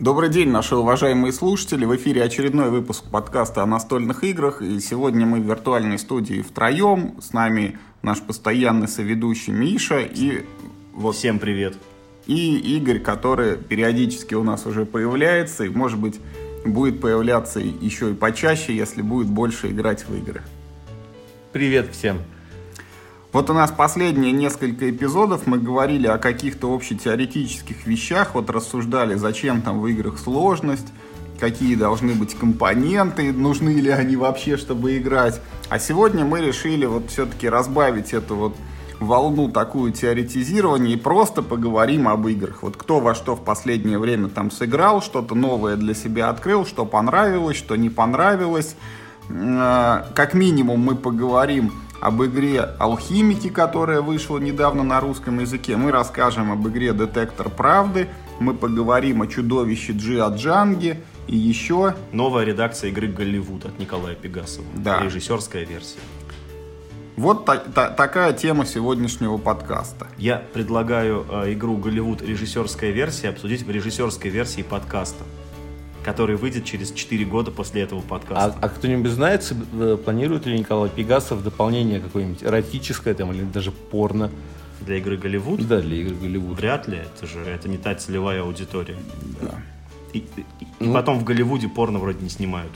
Добрый день, наши уважаемые слушатели. В эфире очередной выпуск подкаста о настольных играх. И сегодня мы в виртуальной студии втроем. С нами наш постоянный соведущий Миша и вот Всем привет. И Игорь, который периодически у нас уже появляется и, может быть, будет появляться еще и почаще, если будет больше играть в игры. Привет всем. Вот у нас последние несколько эпизодов мы говорили о каких-то общетеоретических вещах, вот рассуждали, зачем там в играх сложность, какие должны быть компоненты, нужны ли они вообще, чтобы играть. А сегодня мы решили вот все-таки разбавить эту вот волну такую теоретизирования и просто поговорим об играх. Вот кто во что в последнее время там сыграл, что-то новое для себя открыл, что понравилось, что не понравилось. Э, как минимум мы поговорим об игре «Алхимики», которая вышла недавно на русском языке. Мы расскажем об игре «Детектор правды». Мы поговорим о чудовище Джиа Джанге и еще... Новая редакция игры «Голливуд» от Николая Пегасова. Да. Режиссерская версия. Вот та- та- такая тема сегодняшнего подкаста. Я предлагаю э, игру «Голливуд. Режиссерская версия» обсудить в режиссерской версии подкаста который выйдет через 4 года после этого подкаста. А, а кто-нибудь знает, э, планирует ли Николай Пегасов дополнение какое-нибудь эротическое там, или даже порно? Для игры Голливуд? Да, для игры Голливуд. Вряд ли, это же это не та целевая аудитория. Да. И, и, ну, и потом в Голливуде порно вроде не снимают.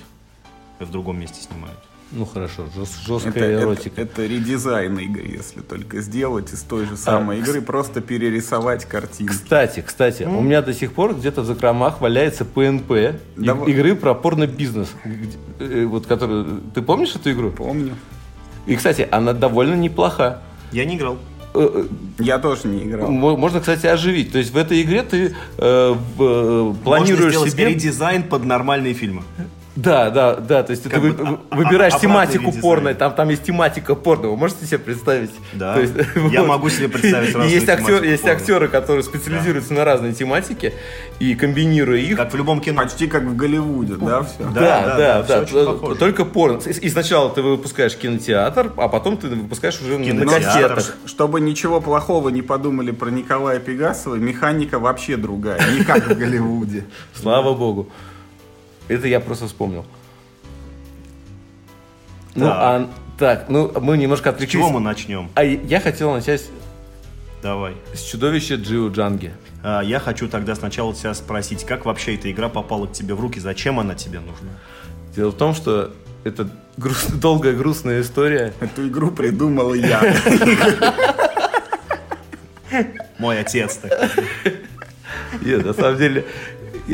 В другом месте снимают. Ну хорошо, жесткая это, эротика. Это, это редизайн игры, если только сделать из той же самой а, игры, просто перерисовать картинку. Кстати, кстати, mm. у меня до сих пор где-то в закромах валяется ПНП Давай. игры про порно-бизнес. Э, вот которую. Ты помнишь эту игру? Помню. И, кстати, она довольно неплоха. Я не играл. Э, э, Я тоже не играл. Можно, кстати, оживить. То есть в этой игре ты э, э, планируешь Можно себе... дизайн под нормальные фильмы. Да, да, да. То есть как ты вы, бы, выбираешь тематику порно, там, там есть тематика порно. Вы можете себе представить? Да. То есть, Я вот. могу себе представить разные есть, актер, есть актеры, которые специализируются да. на разные тематики и комбинируя их. Как в любом кино. Почти как в Голливуде, да, все? Да, да, да. да, да. Только порно. И сначала ты выпускаешь кинотеатр, а потом ты выпускаешь уже на кассетах. Чтобы ничего плохого не подумали про Николая Пегасова, механика вообще другая, не как в Голливуде. Слава богу. Это я просто вспомнил. Ну, а, так, ну, мы немножко отвлеклись. С чего мы начнем? А я хотел начать Давай. С чудовища Джио Джанги. А, я хочу тогда сначала тебя спросить, как вообще эта игра попала к тебе в руки, зачем она тебе нужна? Дело в том, что это груз... долгая грустная история. Эту игру придумал я. Мой отец так. Нет, на самом деле,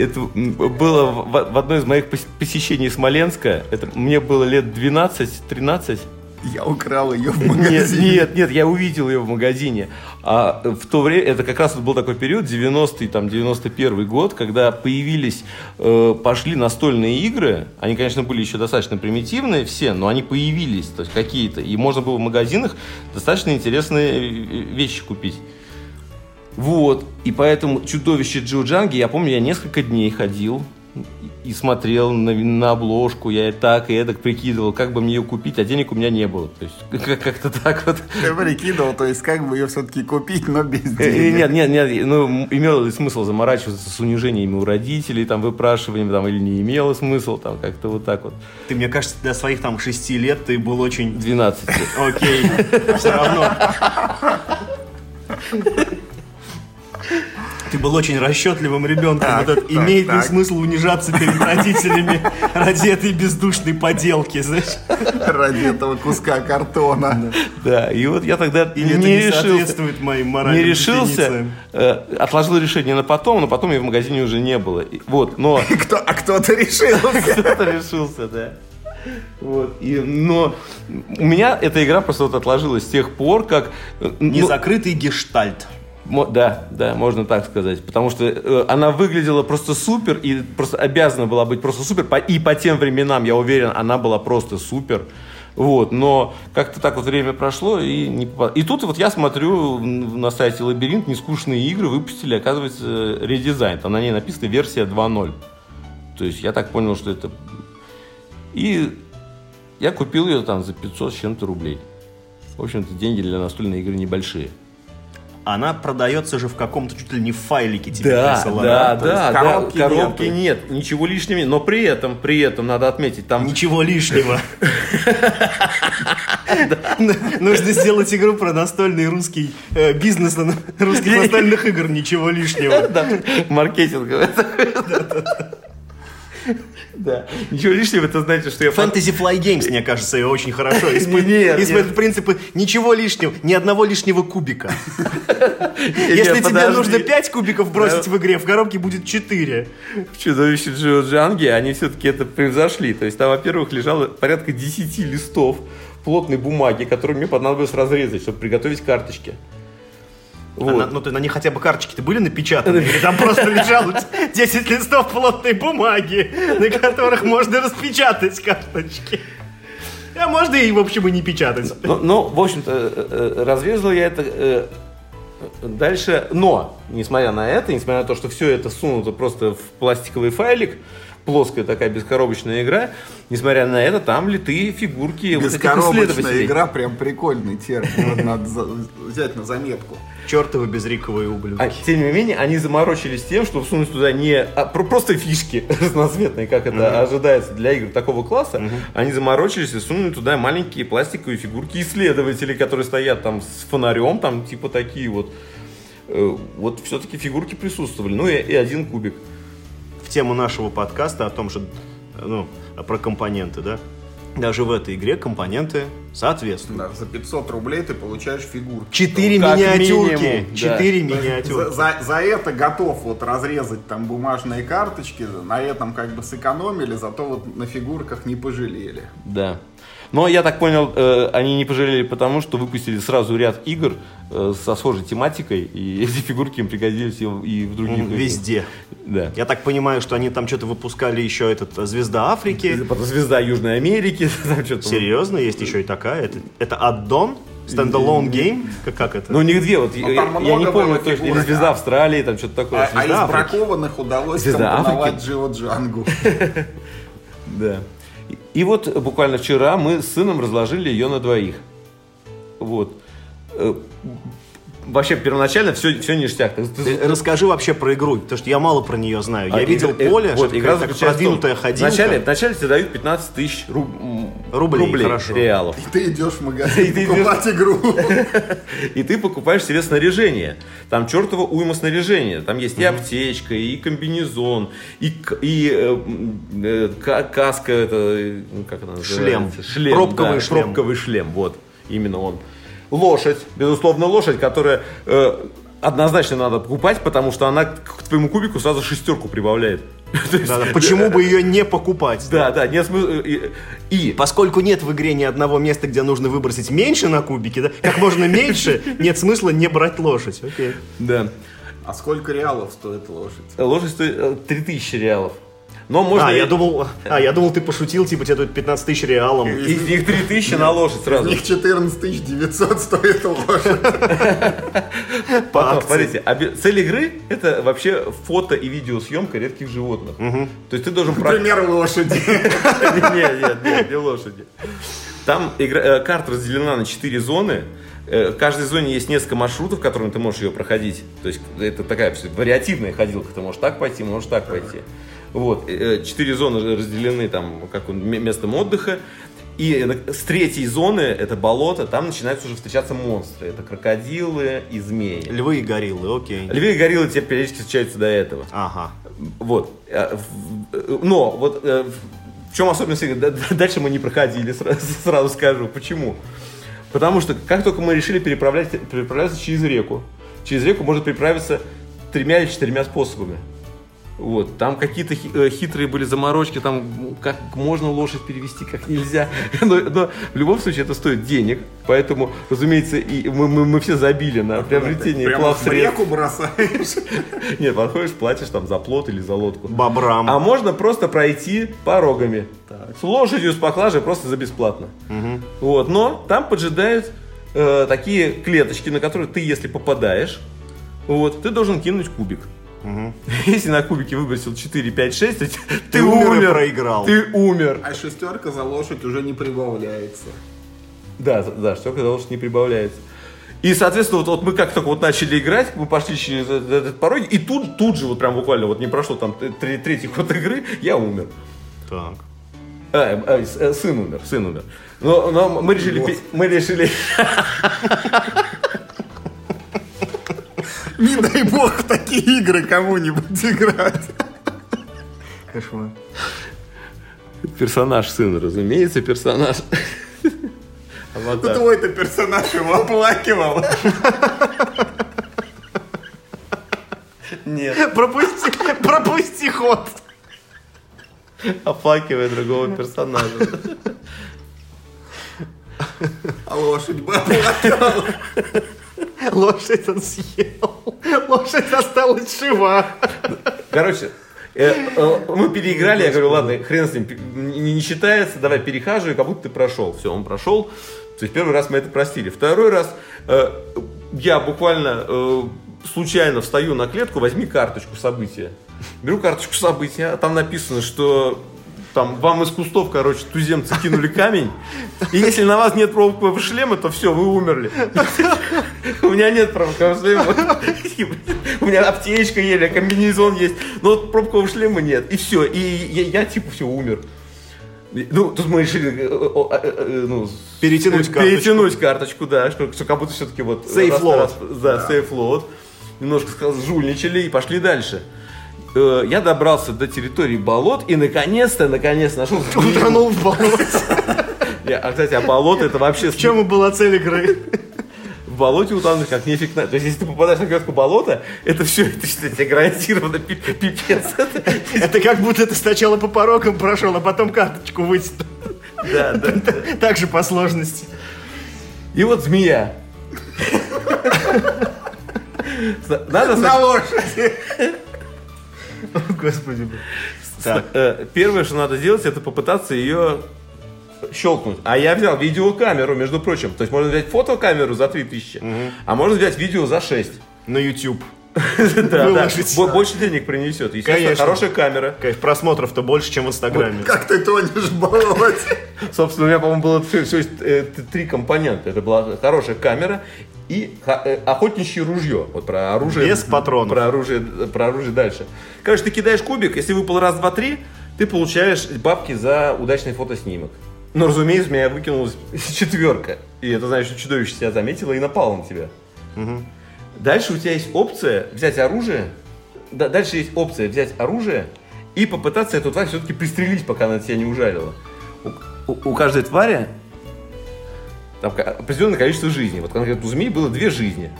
это было в одно из моих посещений Смоленска. Это мне было лет 12-13. Я украл ее в магазине. Нет, нет, нет, я увидел ее в магазине. А в то время, это как раз был такой период, 90-й, там, 91 год, когда появились, э, пошли настольные игры. Они, конечно, были еще достаточно примитивные все, но они появились, то есть какие-то. И можно было в магазинах достаточно интересные э, вещи купить. Вот. И поэтому чудовище Джо Джанги, я помню, я несколько дней ходил и смотрел на, на обложку, я и так, и эдак прикидывал, как бы мне ее купить, а денег у меня не было. То есть как-то так вот. Ты прикидывал, то есть как бы ее все-таки купить, но без э, денег. Нет, нет, нет, ну имело ли смысл заморачиваться с унижениями у родителей, там выпрашиванием, там, или не имело смысл, там как-то вот так вот. Ты, мне кажется, для своих там шести лет ты был очень... 12 лет. Окей, все равно. Ты был очень расчетливым ребенком. Так, вот так, имеет так. ли смысл унижаться перед родителями ради этой бездушной поделки, знаешь? Ради этого куска картона. Да, и вот я тогда Или не, это не соответствует моим моральным Не решился, э, отложил решение на потом, но потом я в магазине уже не было. Вот, но... Кто, а кто-то решился. Кто-то решился, да. Вот. И, но у меня эта игра просто вот отложилась с тех пор, как... Э, ну, Незакрытый гештальт. Да, да, можно так сказать. Потому что э, она выглядела просто супер и просто обязана была быть просто супер. И по тем временам, я уверен, она была просто супер. Вот, но как-то так вот время прошло и не попал. И тут вот я смотрю на сайте Лабиринт, нескучные игры выпустили, оказывается, редизайн. Там на ней написано версия 2.0. То есть я так понял, что это... И я купил ее там за 500 с чем-то рублей. В общем-то, деньги для настольной игры небольшие. Она продается же в каком-то чуть ли не файлике тебе Да, присылают. да, то да, да, коробки коробки нету. нет, ничего лишнего, нет. но при этом, при этом надо отметить, там Ничего лишнего. Нужно сделать игру про настольный русский э, бизнес русских настольных игр. Ничего лишнего. Да, маркетинговое. Да. Ничего лишнего, это значит, что я... Fantasy Fly Games, мне кажется, ее очень хорошо. Нет, Использует принципы ничего лишнего, ни одного лишнего кубика. Если тебе нужно 5 кубиков бросить в игре, в коробке будет 4. В чудовище Джио Джанги они все-таки это превзошли. То есть там, во-первых, лежало порядка 10 листов плотной бумаги, которые мне понадобилось разрезать, чтобы приготовить карточки. А на- Вот. ну, ты на них хотя бы карточки-то были напечатаны? Или там просто лежало 10 листов плотной бумаги, на которых можно распечатать карточки? А можно и, в общем, и не печатать. Ну, ну, в общем-то, э, э, разрезал я это э, дальше. Но, несмотря на это, несмотря на то, что все это сунуто просто в пластиковый файлик, плоская такая бескоробочная игра, несмотря на это, там литые фигурки вот Бескоробочная исследователей. игра прям прикольный термин. Вот надо взять на заметку. Чертовы безриковые А, ублюдки. тем не менее, они заморочились тем, чтобы всунуть туда не а, про- просто фишки разноцветные, как это ожидается для игр такого класса. Они заморочились и сунули туда маленькие пластиковые фигурки исследователей, которые стоят там с фонарем, там типа такие вот. Э, Вот все-таки фигурки присутствовали. Ну и, и один кубик. В тему нашего подкаста о том, что, ну, про компоненты, да? Даже в этой игре компоненты соответствуют. Да, за 500 рублей ты получаешь фигурку. Четыре Как миниатюрки. да. Четыре За, миниатюрки. за- за это готов вот разрезать там бумажные карточки, на этом как бы сэкономили, зато вот на фигурках не пожалели. Да. Но я так понял, э, они не пожалели потому, что выпустили сразу ряд игр э, со схожей тематикой, и эти фигурки им пригодились и, в- других. Везде. Да. Я так понимаю, что они там что-то выпускали еще этот э, «Звезда Африки». Потом звезда Южной Америки. Там что-то. Серьезно, есть еще и такая. Это, это аддон? Standalone game? Как, как это? Ну, у них две, вот я, там я не помню точно, или звезда Австралии, там что-то такое. А, а из бракованных удалось Звезда компоновать Африки. Джио Джангу. Да. И, вот буквально вчера мы с сыном разложили ее на двоих. Вот. Э, Вообще, первоначально все, все ништяк. Ты- ты- Ты Расскажи вообще про игру, потому что я мало про нее знаю. Я А, видел игра- э, поле, вот, что игра такая продвинутая ходилка. Вначале, вначале тебе дают 15 тысяч руб- Рублей, хорошо. реалов. И ты идешь в И магазин ты покупать игру. И ты покупаешь себе снаряжение. Там чертова уйма снаряжения. Там есть и аптечка, и комбинезон, и, и э, э, ка- каска, это, э, ну, как она Шлем. называется? Шлем. Пробковый да, шлем. Пробковый шлем, вот, именно он. Лошадь, безусловно, лошадь, которая э, однозначно надо покупать, потому что она к твоему кубику сразу шестерку прибавляет. Почему бы ее не покупать? Да, да, нет смысла. И, и- Поскольку нет в игре ни одного места, где нужно выбросить меньше на кубике, да, как можно меньше, нет смысла не брать лошадь. Окей. да. А сколько реалов стоит лошадь? Лошадь стоит э, 3000 реалов. Но можно... А, я думал, а, я думал, ты пошутил, типа, тебе тут 15 тысяч реалом. Из них 3000 на лошадь Из сразу. них 14 900 стоит лошадь. По Потом, смотрите, цель игры это вообще фото и видеосъемка редких животных. То есть ты должен про- Например, лошади. Нет, нет, нет, не лошади. Там игра- э, карта разделена на 4 зоны. Э, В каждой зоне есть несколько маршрутов, которыми ты можешь ее проходить. То есть это такая вариативная ходилка. Ты можешь так пойти, можешь так пойти. Вот. Э, э, Четыре зоны разделены там как местом отдыха. И с третьей зоны, это болото, там начинаются уже встречаться монстры. Это крокодилы и змеи. Львы и гориллы, окей. Львы и гориллы тебе периодически встречаются до этого. Ага. Вот. В- э, Но вот э, в чем особенность Дальше мы не проходили, сразу, сразу скажу. Почему? Потому что как только мы решили переправлять, переправляться через реку, через реку можно переправиться тремя или четырьмя способами. Вот, там какие-то э, хитрые были заморочки, там как можно лошадь перевести, как нельзя. Но, но в любом случае это стоит денег, поэтому, разумеется, и мы, мы, мы все забили на приобретение Прямо плав в реку бросаешь. Нет, подходишь, платишь там за плот или за лодку. Бобрам. А можно просто пройти порогами. С лошадью, с поклажей просто за бесплатно. Вот, но там поджидают э, такие клеточки, на которые ты, если попадаешь, вот, ты должен кинуть кубик. Если на кубике выбросил 4, 5, 6, то ты, Ты умер и проиграл. Ты умер. А шестерка за лошадь уже не прибавляется. Да, да, что когда лошадь не прибавляется. И, соответственно, вот, вот мы как только вот начали играть, мы пошли через этот, этот порог, и тут, тут же, вот прям буквально, вот не прошло там три- третий ход игры, я умер. Так. А, а, э, сын умер, сын умер. Но, но мы решили, пе- мы решили, Не дай бог в такие игры кому-нибудь играть. Кошмар. персонаж сын, разумеется, персонаж. Ну Аватар. твой-то персонаж его оплакивал. Нет, Пропусти, пропусти ход. оплакивая другого персонажа. А лошадь бы оплакивала. Лошадь он съел. Лошадь осталась жива. Короче, э, э, мы переиграли, я говорю, ладно, хрен с ним, не, считается, давай перехаживай, как будто ты прошел. Все, он прошел. То есть первый раз мы это простили. Второй раз э, я буквально случайно встаю на клетку, возьми карточку события. Беру карточку события, а там написано, что там вам из кустов, короче, туземцы кинули камень. И если на вас нет пробкового шлема, то все, вы умерли. У меня нет пробкового шлема. У меня аптечка еле, комбинезон есть. Но вот пробкового шлема нет. И все. И я, типа все умер. Ну, тут мы решили э, э, э, ну, Перетянуть карточку. Перетянуть карточку, да, что, что как будто все-таки вот... Раз- Да, safe load. Немножко сказал, жульничали и пошли дальше. Э, Я добрался до территории болот и наконец-то, наконец нашел... Утонул в болоте. А, кстати, а болото это вообще... В чем была цель игры? В болоте утонуть как нефиг надо. То есть, если ты попадаешь на клетку болота, это все, это что, тебе гарантированно пи- пипец. Это как будто ты сначала по порокам прошел, а потом карточку вытянул. Да, да. Так же по сложности. И вот змея. Надо На лошади. Господи. Так. Э, Первое, что надо сделать, это попытаться ее щелкнуть. А я взял видеокамеру, между прочим. То есть можно взять фотокамеру за 3000, а можно взять видео за 6. На YouTube. Больше денег принесет. Естественно, Конечно. хорошая камера. Конечно, просмотров-то больше, чем в Инстаграме. Как ты тонешь болоте. Собственно, у меня, по-моему, было все, э, три компонента. Это была хорошая камера и э, охотничье ружье. Вот про оружие. Без патронов. Про оружие, про оружие дальше. Короче, ты кидаешь кубик, если выпал раз, два, три, ты получаешь бабки за удачный фотоснимок. Но, разумеется, у меня выкинулась четверка. И это значит, что чудовище тебя заметило и напало на тебя. Дальше у тебя есть опция взять оружие. Да, дальше есть опция взять оружие и попытаться эту тварь все-таки пристрелить, пока она тебя не ужалила. У, у- у каждой твари там определенное количество жизней. Вот конкретно у змеи было две жизни.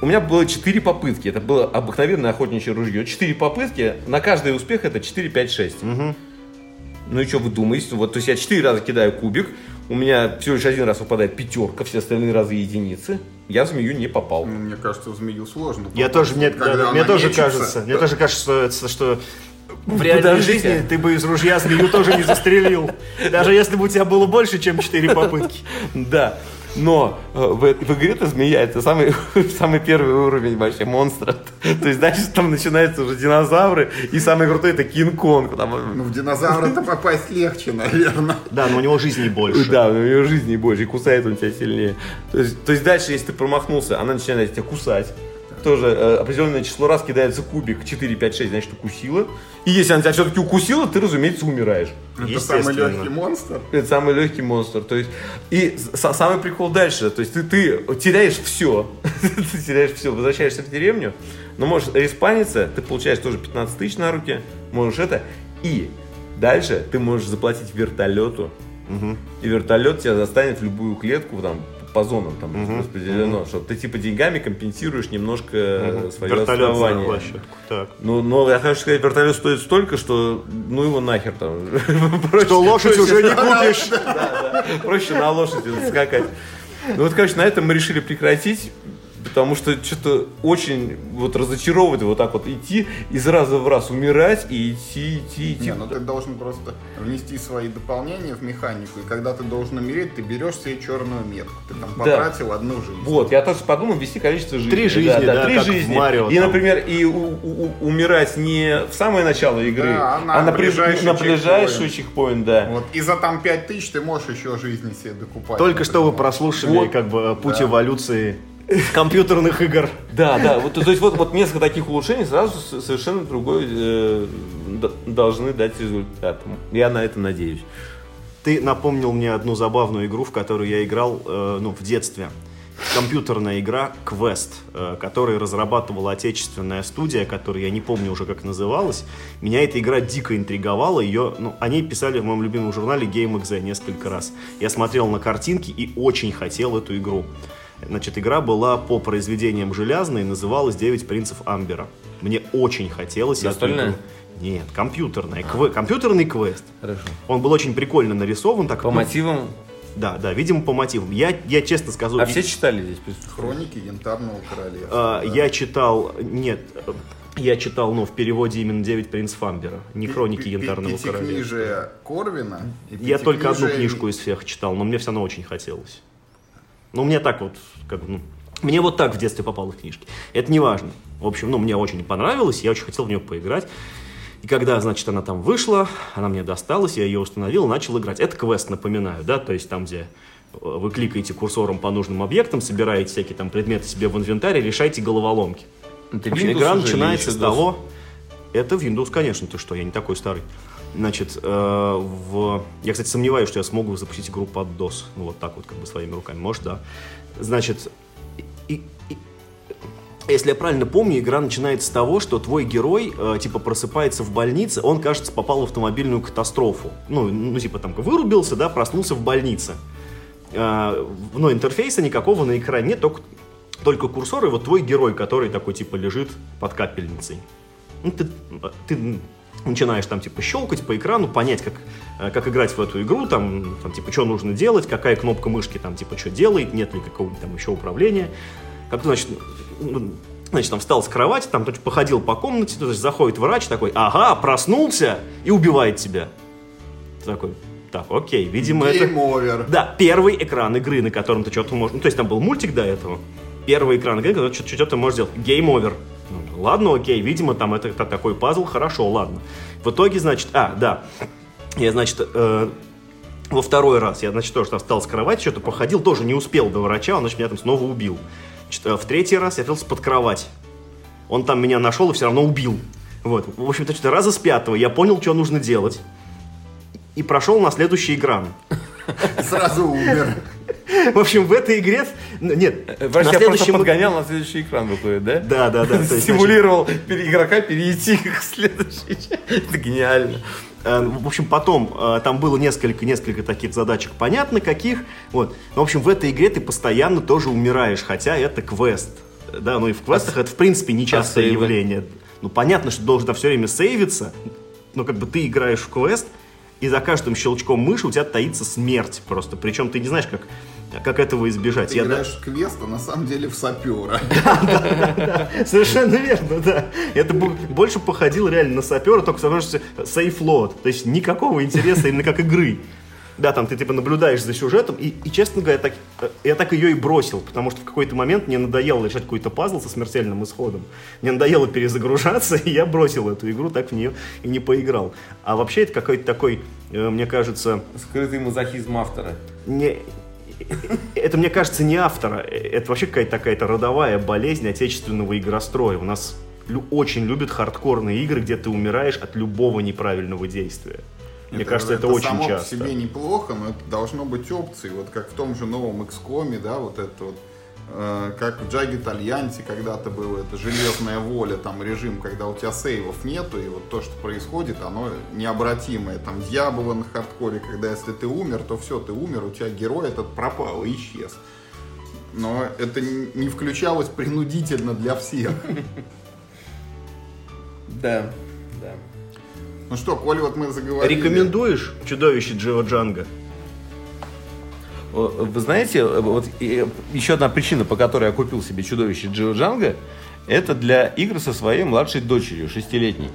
У меня было четыре попытки. Это было обыкновенное охотничье ружье. Четыре попытки. На каждый успех это 4, 5, 6. Ну и что вы думаете? Вот, то есть я четыре раза кидаю кубик. У меня всего лишь один раз выпадает пятерка, все остальные разы единицы. Я в змею не попал. Ну, Мне кажется, в змею сложно. Я попасть. тоже, мне, Когда да, она мне тоже кажется, мне тоже кажется, что, в реальной подождите. жизни ты бы из ружья змею тоже не застрелил. Даже если бы у тебя было больше, чем 4 попытки. Да. Но э, в, в игре-то змея это самый, самый первый уровень вообще монстра. То есть дальше там начинаются уже динозавры, и самый крутой это Кинг-Конг. Там, э, Ну, в динозавра-то попасть легче, наверное. Да, но у него жизней больше. Да, у нее жизни больше, и кусает он тебя сильнее. То есть, то есть дальше, если ты промахнулся, она начинает тебя кусать. Тоже э, определенное число раз кидается кубик 4, 5, 6, значит укусила. И если она тебя все-таки укусила, ты, разумеется, умираешь. Это самый легкий монстр. Это самый легкий монстр. То есть, и самый прикол дальше. То есть ты, ты теряешь все. ты теряешь все. Возвращаешься в деревню, но можешь респаниться, ты получаешь тоже 15 тысяч на руки, можешь это. И дальше ты можешь заплатить вертолету. И вертолет тебя застанет в любую клетку, там, по зонам там распределено, что ты типа деньгами компенсируешь немножко э, свое Вертолет площадку. Так. Ну, но я хочу сказать, вертолет стоит столько, что ну его нахер там. Что лошадь уже не купишь. Проще на лошади скакать. Ну вот, короче, на этом мы решили прекратить, потому что что-то очень вот разочаровывает вот так вот идти из раза в раз умирать и идти, идти, идти. Не, ну ты должен просто внести свои дополнения в механику, и когда ты должен умереть, ты берешь себе черную метку. Ты там Да. потратил одну жизнь. Вот, я тоже подумал ввести количество жизней. Три жизни, да, три как в жизни. Марио и, там. например, и у- у- у- умирать не в самое начало игры, Да, а на а на, ближайший на ближайший чекпоинт. да. Вот, и за там 5000 ты можешь еще жизни себе докупать. Только что вы прослушали Вот. как бы путь Да. эволюции компьютерных игр. Да, да. Вот, то есть вот, вот несколько таких улучшений сразу совершенно другой э, должны дать результат. Я на это надеюсь. Ты напомнил мне одну забавную игру, в которую я играл э, ну, в детстве. Компьютерная игра Quest, э, которую разрабатывала отечественная студия, которая я не помню уже как называлась. Меня эта игра дико интриговала. Ее, ну, о ней писали в моем любимом журнале GameXZ несколько раз. Я смотрел на картинки и очень хотел эту игру. Значит, игра была по произведениям Железной, называлась «Девять принцев Амбера». Мне очень хотелось Настольная? Нет, компьютерная. Кве- компьютерный квест. Хорошо. Он был очень прикольно нарисован. Так, По ну, мотивам. Да, да, видимо, по мотивам. Я, я честно скажу, А и- все читали здесь? Хроники Янтарного Королевства. э, я читал, нет, я читал, ну, в переводе именно «Девять принцев Амбера», не «Хроники Янтарного королевства». Пятикнижие Корвина. и Я только одну книжку из всех читал, но мне все равно очень хотелось. Ну, мне так вот, как бы, ну, мне вот так в детстве попало в книжки. Это не важно. В общем, ну, мне очень понравилось, я очень хотел в нее поиграть. И когда, значит, она там вышла, она мне досталась, я ее установил, начал играть. Это квест, напоминаю, да, то есть там, где вы кликаете курсором по нужным объектам, собираете всякие там предметы себе в инвентарь и решаете головоломки. Это Windows игра начинается с того... Это Windows, конечно, ты что, я не такой старый. Значит, э, в... я, кстати, сомневаюсь, что я смогу запустить игру под DOS. Ну, вот так вот, как бы, своими руками. Может, да. Значит, и- и- если я правильно помню, игра начинается с того, что твой герой, э, типа, просыпается в больнице, он, кажется, попал в автомобильную катастрофу. Ну, ну типа, там, вырубился, да, проснулся в больнице. Э, но интерфейса никакого на экране нет, только, только курсор и вот твой герой, который такой, типа, лежит под капельницей. Ну, ты, ты начинаешь там, типа, щелкать по экрану, понять, как, э, как играть в эту игру, там, там, типа, что нужно делать, какая кнопка мышки, там, типа, что делает, нет ли какого-нибудь там еще управления. Как, значит, ну, значит, там встал с кровати, там, значит, походил по комнате, то есть заходит врач такой, ага, проснулся и убивает тебя. Ты такой, так, окей, видимо, это... Game over. Да, первый экран игры, на котором ты что-то можешь... Ну, то есть там был мультик до этого. Первый экран игры, когда что-то можешь сделать. Game over. Ладно, окей, видимо, там это, это такой пазл, хорошо, ладно. В итоге, значит... А, да. Я, значит, э, во второй раз я, значит, тоже там встал с кровати, что-то походил, тоже не успел до врача, он, значит, меня там снова убил. Значит, э, в третий раз я встал под кровать. Он там меня нашел и все равно убил. Вот. В общем-то, что-то раза с пятого я понял, что нужно делать. И прошел на следующий экран. Сразу умер. В общем, в этой игре... ну, Нет, Э, Врач на следующем... подгонял на следующий экран выходит, да? Да, да, да. Симулировал игрока перейти к следующей. Это гениально. э, В общем, потом э, там было несколько, несколько таких задачек, понятно каких. Вот. В общем, в этой игре ты постоянно тоже умираешь, хотя это квест. Да, ну и в квестах это, в принципе, нечастое а явление. Ну, понятно, что должен там все время сейвиться, но как бы ты играешь в квест, и за каждым щелчком мыши у тебя таится смерть просто. Причем ты не знаешь, как, как этого избежать. Ты Я да- играешь в квест, а на самом деле в сапера. Совершенно верно, да. Это больше походило реально на сапера, только потому что сейфлот. То есть никакого интереса именно как игры. Да, там ты типа наблюдаешь за сюжетом, и, и, честно говоря, так, э, я так ее и бросил, потому что в какой-то момент мне надоело решать какой-то пазл со смертельным исходом. Мне надоело перезагружаться, и я бросил эту игру, так в нее и не поиграл. А вообще это какой-то такой, э, мне кажется, Скрытый мазохизм автора. не, это, мне кажется, не автора. Это вообще какая-то такая-то родовая болезнь отечественного игростроя. У нас лю- очень любят хардкорные игры, где ты умираешь от любого неправильного действия. Мне кажется, это, очень само часто. по себе неплохо, но это должно быть опцией. Вот как в том же новом XCOM, да, вот это вот как в Jagged Alliance когда-то было, это железная воля, там режим, когда у тебя сейвов нету, и вот то, что происходит, оно необратимое. Там Дьявола на хардкоре, когда если ты умер, то все, ты умер, у тебя герой этот пропал и исчез. Но это не включалось принудительно для всех. Да, да. Ну что, коль вот мы заговорили... Рекомендуешь чудовище Джио Джанга? О, Вы знаете, вот и, еще одна причина, по которой я купил себе чудовище Джио Джанго, это для игр со своей младшей дочерью, шестилетней.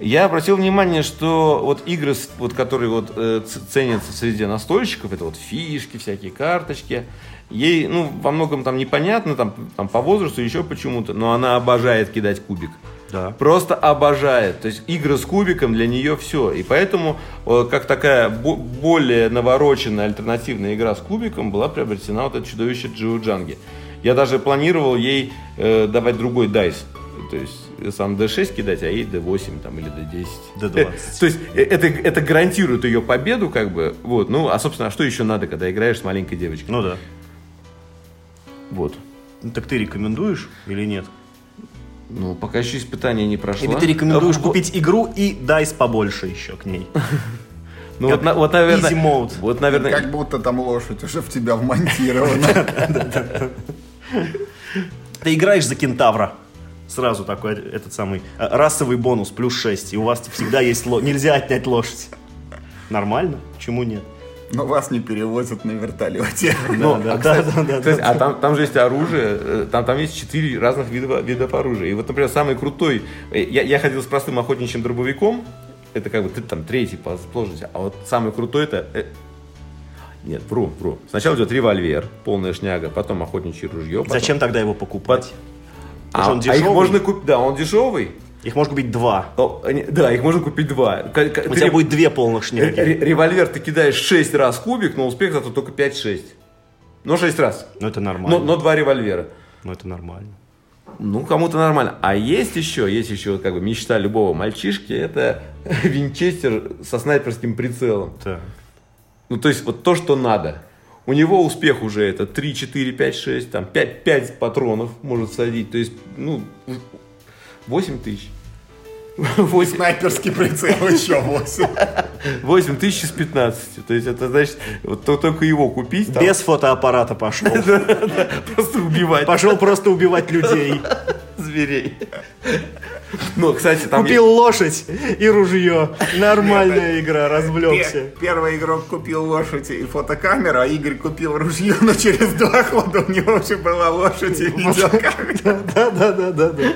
Я обратил внимание, что вот игры, вот, которые вот, э, ценятся среди настольщиков, это вот фишки, всякие карточки, ей ну, во многом там непонятно, там, там по возрасту, еще почему-то, но она обожает кидать кубик. Да. Просто обожает. То есть игры с кубиком для нее все. И поэтому, э, как такая бо- более навороченная альтернативная игра с кубиком, была приобретена вот это чудовище Джио Джанги. Я даже планировал ей э, давать другой дайс. То есть сам D6 кидать, а ей D8 там, или D10. D20. То есть э, это, это гарантирует ее победу, как бы. Вот. Ну, а собственно, а что еще надо, когда играешь с маленькой девочкой? Ну да. Вот. Ну, так ты рекомендуешь или нет? Ну, пока еще испытание не прошло. Или ты рекомендуешь А, купить игру и дайс побольше еще к ней? Ну, как вот, на- вот, наверное, easy mode. Вот, наверное, Как будто там лошадь уже в тебя вмонтирована. Ты играешь за кентавра. Сразу такой этот самый э, расовый бонус плюс 6. И у вас всегда есть. Нельзя отнять лошадь. Нормально? Почему нет? Но вас не перевозят на вертолете. Ну, да, да, да, да, да. а там, там же есть оружие, э, там, там есть четыре разных вида, видов оружия. И вот, например, самый крутой, э, я, я ходил с простым охотничьим дробовиком, это как бы ты там третий по сложности, а вот самый крутой это... э, нет, вру, вру. Сначала идет револьвер, полная шняга, потом охотничье ружье. потом- Зачем тогда его покупать? Потому А, он а их дешевый. можно купить, да, он дешевый. Их может купить два. О, они- Да, их можно купить два. К- к- У ты тебя рев- будет две полных ре- Револьвер ты кидаешь 6 раз кубик, но успех зато только 5-6. Но 6 раз. Ну это нормально. Но, но два револьвера. Ну это нормально. Ну, кому-то нормально. А есть еще, есть еще как бы мечта любого мальчишки, это винчестер со снайперским прицелом. Так. Ну, то есть вот то, что надо. У него успех уже это 3, 4, 5, 6, там 5, 5 патронов может садить. То есть, ну, 8 тысяч. 8, Снайперский прицел еще 8. 8 тысяч из 15. То есть это значит, вот то- только его купить, там Без фотоаппарата пошел. просто убивать Пошел просто убивать людей. зверей. Ну, кстати, там... Купил лошадь и ружье. Нормальная игра, развлекся. Первый игрок купил лошадь и фотокамеру, а Игорь купил ружье, но через два хода у него уже была лошадь и видеокамера. Да, да, да, да, да.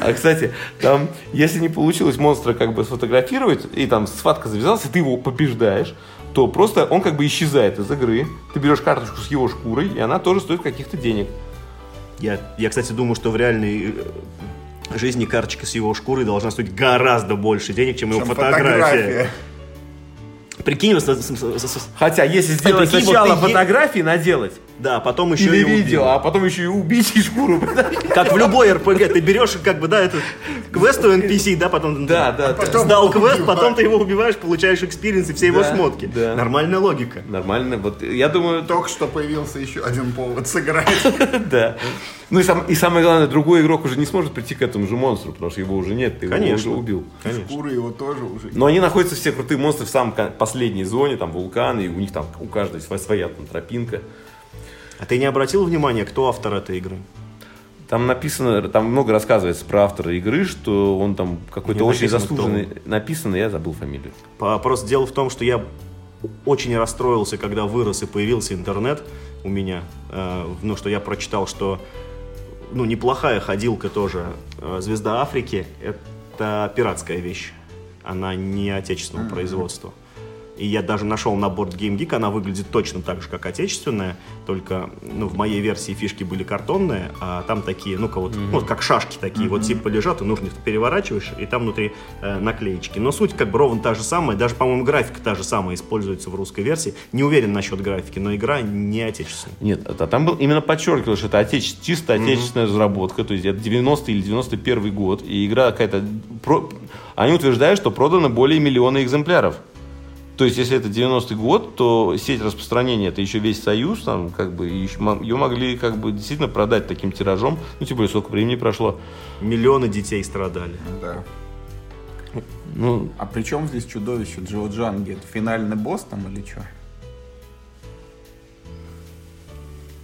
А, кстати, там, если не получилось монстра как бы сфотографировать, и там схватка завязалась, и ты его побеждаешь, то просто он как бы исчезает из игры. Ты берешь карточку с его шкурой, и она тоже стоит каких-то денег. Я, я, кстати, думаю, что в реальной э, жизни карточка с его шкурой должна стоить гораздо больше денег, чем его Чем фотография. Прикинь, с- с- с- с- Хотя, если сделать прикинь, вот сначала е- фотографии наделать, да, потом еще или и видео, убил. а потом еще и убить и шкуру. Как в любой РПГ, ты берешь, как бы, да, этот квест у NPC, да, потом Да, да, да. потом сдал его квест, потом ты его убиваешь, получаешь experience и все его шмотки. да. Нормальная логика. Нормально. Вот я думаю, Только что появился еще один повод сыграть. да. Ну и, сам- и самое главное, другой игрок уже не сможет прийти к этому же монстру, потому что его уже нет, ты его Конечно. уже убил. Шкуры его тоже уже. Но они находятся все крутые монстры в самом последней зоне, там вулканы, и у них там у каждой своя, своя там тропинка. А ты не обратил внимания, кто автор этой игры? Там написано, там много рассказывается про автора игры, что он там какой-то очень написано, заслуженный. Написано, я забыл фамилию. Просто дело в том, что я очень расстроился, когда вырос и появился интернет у меня. Э, Ну, что я прочитал, что ну, неплохая ходилка тоже. э, Звезда Африки — это пиратская вещь. Она не отечественного производства. И я даже нашел на борт Game Geek, она выглядит точно так же, как отечественная, только ну, в моей версии фишки были картонные, а там такие, ну-ка вот, ну, вот как шашки такие, вот типа лежат, и нужно их переворачиваешь, и там внутри э, наклеечки. Но суть как бы ровно та же самая, даже, по-моему, графика та же самая используется в русской версии. Не уверен насчет графики, но игра не отечественная. Нет, а там был именно подчеркивалось, что это отече- чисто отечественная разработка, то есть это 90 или 91 год, и игра какая-то... про- Они утверждают, что продано более миллиона экземпляров. То есть, если это 90-й год, то сеть распространения это еще весь Союз, там, как бы, ее могли как бы действительно продать таким тиражом. Ну, тем более, сколько времени прошло. Миллионы детей страдали. Да. Ну, А при чем здесь чудовище Джо Джанги? Это финальный босс там или что?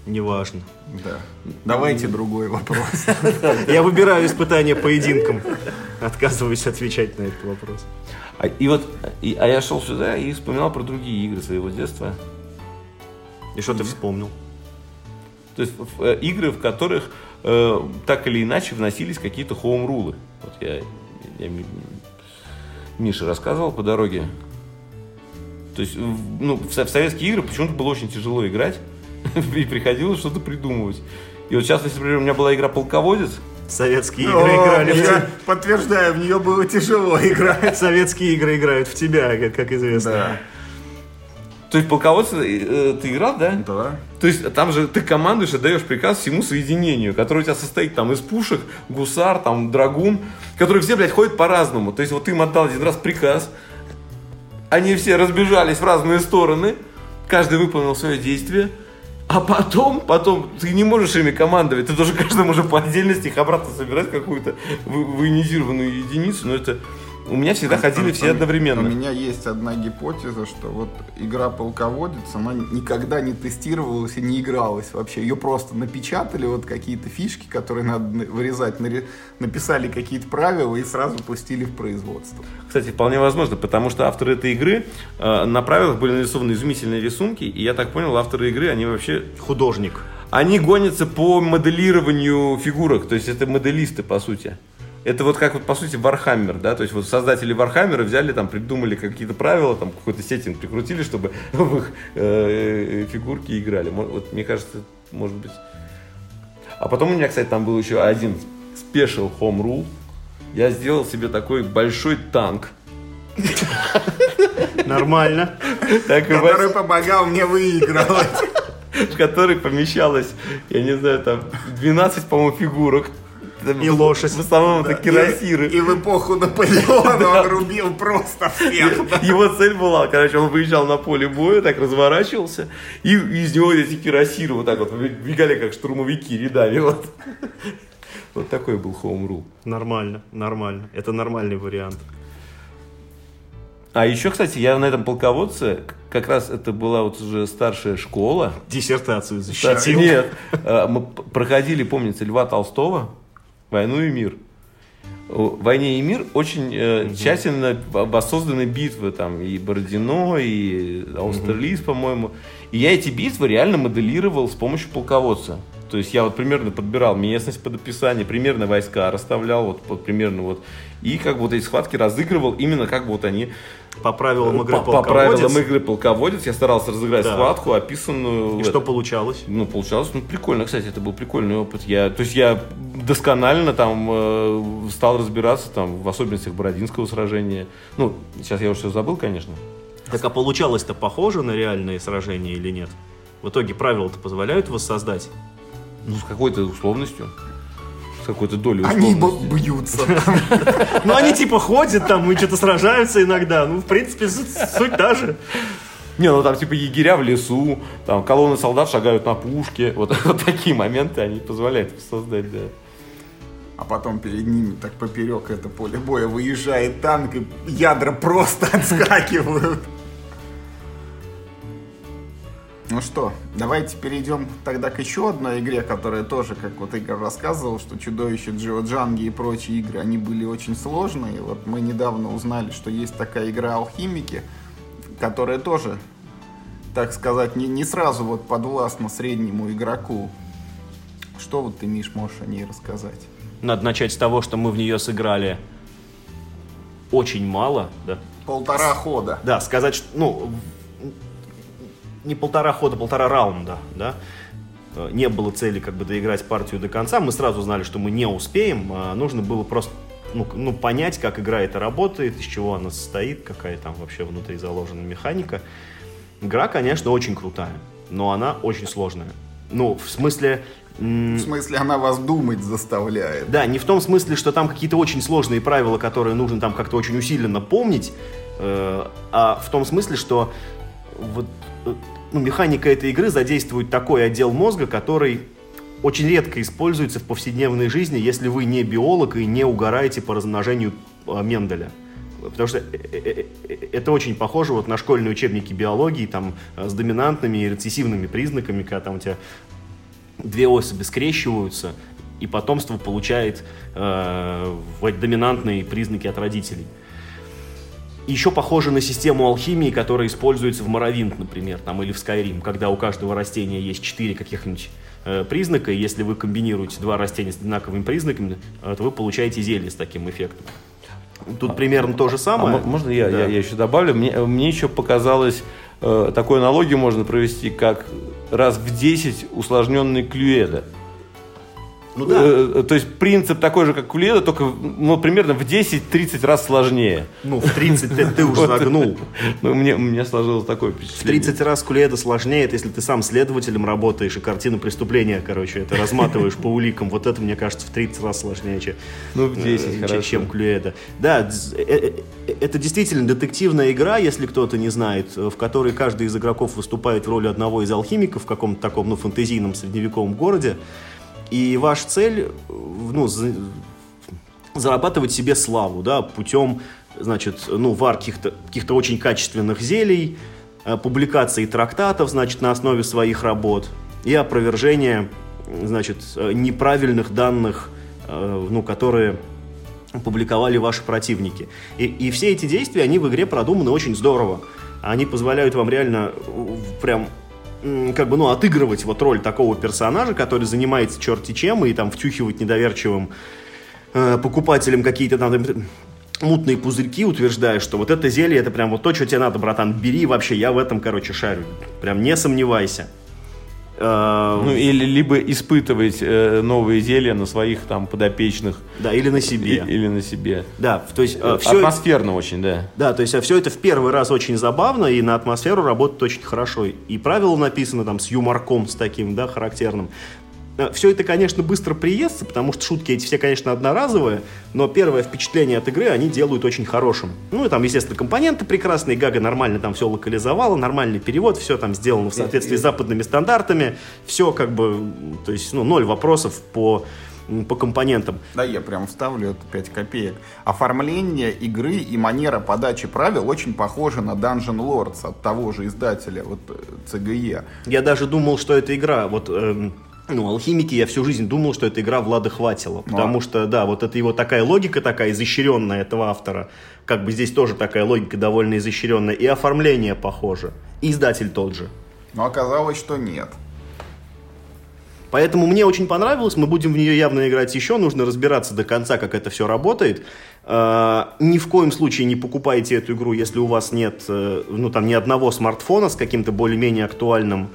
Неважно. Да. Давайте другой вопрос. Я выбираю испытание поединком. Отказываюсь отвечать на этот вопрос. а, и вот, и- а я шел сюда и вспоминал про другие игры своего детства. И что ты вспомнил? То есть э, игры, в которых э, так или иначе вносились какие-то хоум-рулы. Вот я, я Ми- Мише рассказывал по дороге. То есть, ну, в советские игры почему-то было очень тяжело играть, и приходилось что-то придумывать. И вот сейчас, если, например, у меня была игра «Полководец», Советские игры О, играли в я тебя. подтверждаю, в нее было тяжело играть. Советские игры играют в тебя, как, как известно. Да. То есть полководца э, ты играл, да? Да. То есть там же ты командуешь и даешь приказ всему соединению, которое у тебя состоит там из пушек, гусар, там драгун, которые все, блядь, ходят по-разному. То есть вот ты им отдал один раз приказ, они все разбежались в разные стороны, каждый выполнил свое действие, а потом, потом ты не можешь ими командовать, ты должен каждому уже по отдельности их обратно собирать какую-то во- военизированную единицу, но это у меня всегда ходили все У одновременно. меня есть одна гипотеза, что вот игра полководец, она никогда не тестировалась и не игралась вообще. Ее просто напечатали, вот какие-то фишки, которые надо на- вырезать, написали какие-то правила и сразу пустили в производство. Кстати, вполне возможно, потому что авторы этой игры э, на правилах были нарисованы изумительные рисунки, и я так понял, авторы игры, они вообще Художник. Они гонятся по моделированию фигурок, то есть это моделисты, по сути. Это вот как вот, по сути, Warhammer, да, то есть вот создатели Warhammer взяли, там, придумали какие-то правила, там, какой-то сеттинг прикрутили, чтобы в их э, фигурки играли. Вот, мне кажется, может быть... А потом у меня, кстати, там был еще один special home rule. Я сделал себе такой большой танк. Нормально. Который помогал мне выигрывать. в который помещалось, я не знаю, там 12, по-моему, фигурок. И лошадь. В основном это кирасиры. И, в эпоху Наполеона он рубил просто всех. Его цель была, короче, он выезжал на поле боя, так разворачивался, и из него эти кирасиры вот так вот бегали, как штурмовики рядами. Вот, вот такой был Home Rule. Нормально, нормально. Это нормальный вариант. А еще, кстати, я на этом полководце, как раз это была вот уже старшая школа. Диссертацию защитил. Нет, э, мы проходили, помните, Льва Толстого, «Войну и мир». В «Войне и мир» очень э, тщательно в- воссозданы битвы, там, и Бородино, и Аустерлиц, по-моему. И я эти битвы реально моделировал с помощью полководца. То есть я вот примерно подбирал местность под описание, примерно войска расставлял, вот, вот примерно вот. И как бы вот эти схватки разыгрывал именно как бы вот они По правилам игры по, по полководец. правилам игры полководец. Я старался разыграть Да. схватку, описанную... И что этом. получалось? Ну, получалось, ну, прикольно, кстати, это был прикольный опыт. Я, то есть я досконально там э, стал разбираться там в особенностях Бородинского сражения. Ну, сейчас я уже все забыл, конечно. Так а получалось-то похоже на реальные сражения или нет? В итоге правила-то позволяют воссоздать? Ну, с какой-то условностью. С какой-то долей Они бьются. Ну, они типа ходят там и что-то сражаются иногда. Ну, в принципе, суть, суть та же. Не, ну там типа егеря в лесу, там колонны солдат шагают на пушке. Вот, вот такие моменты они позволяют создать, да. А потом перед ними так поперек это поле боя выезжает танк, и ядра просто отскакивают. Ну что, давайте перейдем тогда к еще одной игре, которая тоже, как вот Игорь рассказывал, что чудовище Джио Джанги и прочие игры, они были очень сложные. Вот мы недавно узнали, что есть такая игра Алхимики, которая тоже, так сказать, не, не сразу вот подвластна среднему игроку. Что вот ты, Миш, можешь о ней рассказать? Надо начать с того, что мы в нее сыграли очень мало, да? Полтора хода. Да, сказать, что, ну, не полтора хода, полтора раунда, да? Э, Не было цели как бы доиграть партию до конца. Мы сразу знали, что мы не успеем. а Нужно было просто ну, ну, понять, как игра это работает, из чего она состоит, какая там вообще внутри заложена механика. Игра, конечно, очень крутая, но она очень сложная. Ну, в смысле... В смысле, она вас думать заставляет. да, не в том смысле, что там какие-то очень сложные правила, которые нужно там как-то очень усиленно помнить, э, а в том смысле, что вот, э, ну, механика этой игры задействует такой отдел мозга, который очень редко используется в повседневной жизни, если вы не биолог и не угораете по размножению э, Менделя. Потому что э, э, это очень похоже вот на школьные учебники биологии там, с доминантными и рецессивными признаками, когда там у тебя две особи скрещиваются, и потомство получает э, доминантные признаки от родителей. Еще похоже на систему алхимии, которая используется в Моровинт, например, там, или в Skyrim, когда у каждого растения есть четыре каких-нибудь э, признака, и если вы комбинируете два растения с одинаковыми признаками, э, то вы получаете зелье с таким эффектом. Тут примерно то же А самое. мо- можно я, Да. я, я еще добавлю? Мне, мне еще показалось, э, такую аналогию можно провести, как раз в 10 усложненный клюэда. Ну да. Э, то есть принцип такой же, как у Леда, только ну, примерно в 10-30 раз сложнее. Ну, в 30 ты, ты уже загнул. Ну, мне, мне сложилось такое В впечатление. 30 раз Куледа сложнее, это если ты сам следователем работаешь и картину преступления, короче, это разматываешь по уликам. Вот это, мне кажется, в 30 раз сложнее, чем, Ну, в 10, э, чем Куледа. Да, э, э, это действительно детективная игра, если кто-то не знает, э, в которой каждый из игроков выступает в роли одного из алхимиков в каком-то таком, ну, фэнтезийном средневековом городе. И ваша цель, э, ну, за- зарабатывать себе славу, да, путем, значит, ну, вар каких-то каких очень качественных зелий, э, публикации трактатов, значит, на основе своих работ и опровержение, значит, э, неправильных данных, ну, которые публиковали ваши противники. И, и все эти действия, они в игре продуманы очень здорово. Они позволяют вам реально прям как бы, ну, отыгрывать вот роль такого персонажа, который занимается черти чем и там втюхивать недоверчивым э, покупателям какие-то там мутные пузырьки, утверждая, что вот это зелье, это прям вот то, что тебе надо, братан, бери вообще, я в этом, короче, шарю. Прям не сомневайся. Э, Ну, или либо испытывать э, новые зелья на своих там подопечных да, или на и- себе. или на себе. Да, то есть э, все, Атмосферно очень, да. Да, то есть все это в первый раз очень забавно, и на атмосферу работает очень хорошо. И правила написаны там с юморком, с таким, да, характерным. Все это, конечно, быстро приестся, потому что шутки эти все, конечно, одноразовые, но первое впечатление от игры они делают очень хорошим. Ну, и там, естественно, компоненты прекрасные, Гага нормально там все локализовала, нормальный перевод, все там сделано в соответствии с западными стандартами, все как бы, то есть, ну, ноль вопросов по, по компонентам. Да, я прям вставлю это 5 копеек. Оформление игры и манера подачи правил очень похожи на Dungeon Lords от того же издателя, вот э, CGE. Я даже думал, что это игра, вот, эм, ну, алхимики, я всю жизнь думал, что это игра Влада Хватила, потому что, да, вот это его такая логика такая изощренная этого автора, как бы здесь тоже такая логика довольно изощренная, и оформление похоже, и издатель тот же. Но оказалось, что нет. Поэтому мне очень понравилось, мы будем в нее явно играть еще, нужно разбираться до конца, как это все работает. Э, Ни в коем случае не покупайте эту игру, если у вас нет, э, ну, там, ни одного смартфона с каким-то более-менее актуальным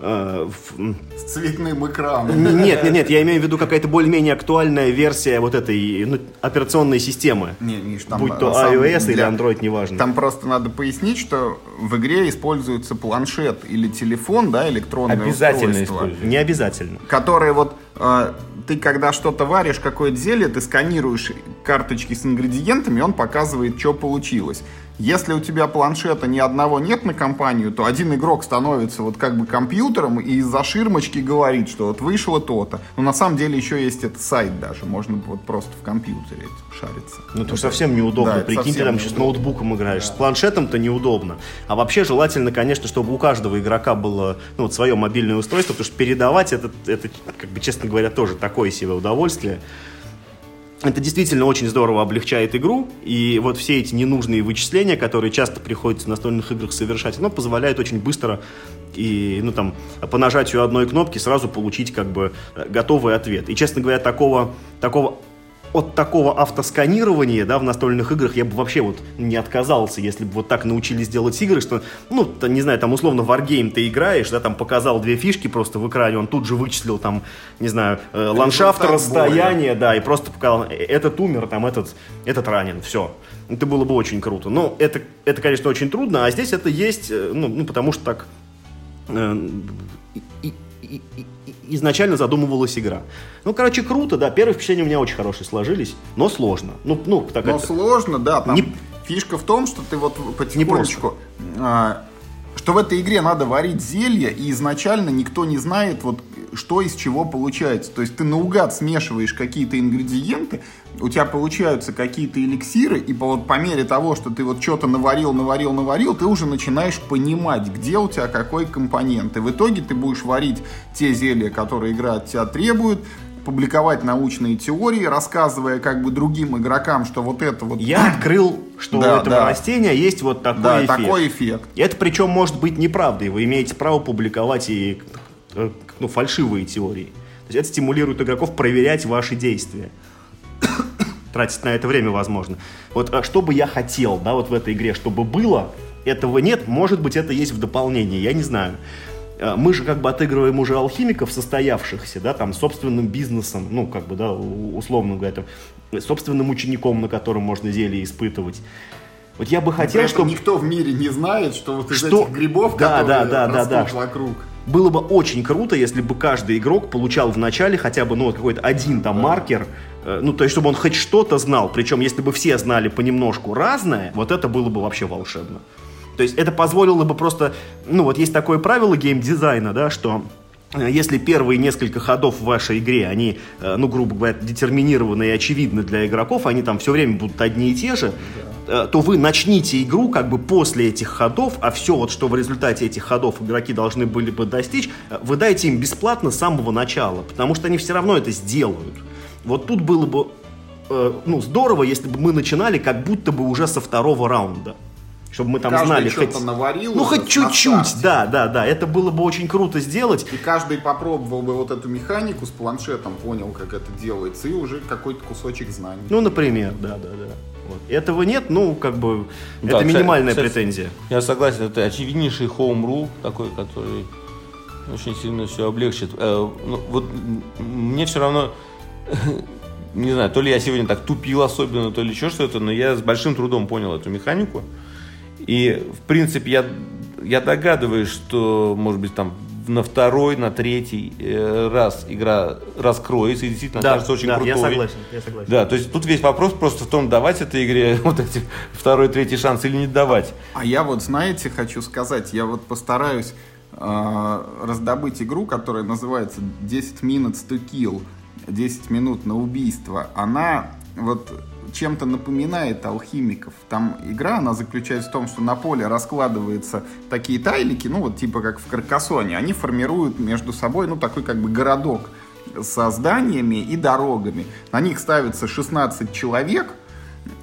э, в- м, С цветным экраном. Нет, нет, нет, я имею в виду какая-то более-менее актуальная версия вот этой ну, операционной системы. Не, Миш, там, Будь то iOS или деле, Android, неважно. Там просто надо пояснить, что в игре используется планшет или телефон, да, электронное Обязательно устройство, используется. Не обязательно. которые вот э, ты когда что-то варишь, какое-то зелье, ты сканируешь карточки с ингредиентами, он показывает, что получилось. Если у тебя планшета ни одного нет на компанию, то один игрок становится вот как бы компьютером и из-за ширмочки говорит, что вот вышло то-то. Но на самом деле еще есть этот сайт даже, можно вот просто в компьютере шариться. Ну, это совсем неудобно. Да, Прикинь, ты там сейчас ноутбуком играешь. С планшетом-то неудобно. А вообще желательно, конечно, чтобы у каждого игрока было ну, вот свое мобильное устройство, потому что передавать это, это, как бы, честно говоря, тоже такое себе удовольствие. Это действительно очень здорово облегчает игру, и вот все эти ненужные вычисления, которые часто приходится в настольных играх совершать, оно позволяет очень быстро и, ну, там, по нажатию одной кнопки сразу получить, как бы, э, готовый ответ. И, честно говоря, такого, такого от такого автосканирования, да, в настольных играх я бы вообще вот не отказался, если бы вот так научились делать игры, что, ну, то, не знаю, там условно Wargame ты играешь, да, там показал две фишки просто в экране, он тут же вычислил там, не знаю, э, ландшафт, расстояние, да, и просто показал, э, этот умер, там, этот, этот ранен, все. Это было бы очень круто. Но это, это, конечно, очень трудно, а здесь это есть, э, ну, ну потому что так э, и- и- и- изначально задумывалась игра. Ну, короче, круто, да. Первые впечатления у меня очень хорошие сложились, но сложно. Ну, ну так Но это- сложно, да. Там Не- фишка в том, что ты вот потихонечку... а, что в этой игре надо варить зелье, и изначально никто не знает, вот что из чего получается. То есть ты наугад смешиваешь какие-то ингредиенты, у тебя получаются какие-то эликсиры, и по, вот по мере того, что ты вот что-то наварил, наварил, наварил, ты уже начинаешь понимать, где у тебя какой компонент. И в итоге ты будешь варить те зелья, которые игра от тебя требует, публиковать научные теории, рассказывая как бы другим игрокам, что вот это вот... Я открыл, что Да, у этого да. растения есть вот такой да, эффект. такой эффект. И это причем может быть неправдой. Вы имеете право публиковать и э, ну, фальшивые теории. То есть это стимулирует игроков проверять ваши действия. Тратить на это время возможно. Вот а что бы я хотел, да, вот в этой игре, чтобы было, этого нет, может быть, это есть в дополнении, я не знаю. Э, мы же как бы отыгрываем уже алхимиков состоявшихся, да, там, собственным бизнесом, ну, как бы, да, условно говоря, там, собственным учеником, на котором можно зелье испытывать. Вот я бы хотел, чтобы... Никто в мире не знает, что вот из что... этих грибов, да, которые да, да, да, да. вокруг. Было бы очень круто, если бы каждый игрок получал в начале хотя бы, ну, какой-то один там маркер, э, ну, то есть, чтобы он хоть что-то знал. Причем, если бы все знали понемножку разное, вот это было бы вообще волшебно. То есть это позволило бы просто, ну вот есть такое правило геймдизайна, да, что э, если первые несколько ходов в вашей игре, они, э, ну, грубо говоря, детерминированы и очевидны для игроков, они там все время будут одни и те же, э, то вы начните игру как бы после этих ходов, а все вот, что в результате этих ходов игроки должны были бы достичь, вы дайте им бесплатно с самого начала, потому что они все равно это сделают. Вот тут было бы, ну, здорово, если бы мы начинали как будто бы уже со второго раунда чтобы мы там каждый знали хоть наварил ну хоть чуть-чуть да да да это было бы очень круто сделать и каждый попробовал бы вот эту механику с планшетом понял как это делается и уже какой-то кусочек знаний ну например да да да вот. Этого нет, ну, как бы, да, это минимальная кстати, претензия. Я согласен, это очевиднейший home rule такой, который очень сильно все облегчит. Э, ну, вот мне все равно, не знаю, то ли я сегодня так тупил особенно, то ли еще что-то, но я с большим трудом понял эту механику. И, в принципе, я, я догадываюсь, что, может быть, там на второй, на третий э, раз игра раскроется и действительно да, кажется очень да, крутой. Я согласен, я согласен. Да, то есть тут весь вопрос просто в том, давать этой игре вот эти второй, третий шанс или не давать. А я вот, знаете, хочу сказать, я вот постараюсь э, раздобыть игру, которая называется 10 minutes to kill, 10 минут на убийство. Она вот чем-то напоминает алхимиков. Там игра, она заключается в том, что на поле раскладываются такие тайлики, ну вот типа как в Каркасоне. Они формируют между собой, ну такой как бы городок со зданиями и дорогами. На них ставится 16 человек,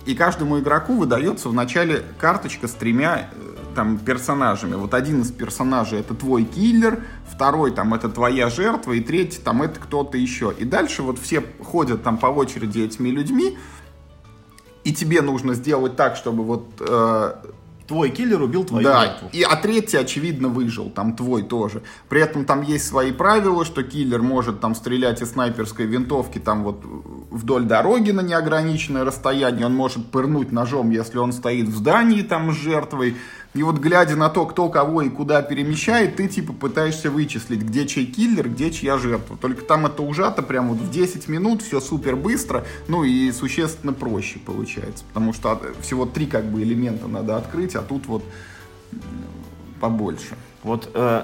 и каждому игроку выдается в начале карточка с тремя э, там персонажами. Вот один из персонажей это твой киллер, второй там это твоя жертва, и третий там это кто-то еще. И дальше вот все ходят там по очереди этими людьми, и тебе нужно сделать так, чтобы вот... Э, твой киллер убил твою да, жертву. И, а третий, очевидно, выжил, там твой тоже. При этом там есть свои правила, что киллер может там стрелять из снайперской винтовки там вот вдоль дороги на неограниченное расстояние, он может пырнуть ножом, если он стоит в здании там с жертвой, и вот глядя на то, кто кого и куда перемещает, ты типа пытаешься вычислить, где чей киллер, где чья жертва. Только там это ужато прям вот в 10 минут, все супер быстро, ну и существенно проще получается. Потому что всего три как бы элемента надо открыть, а тут вот побольше. Вот э,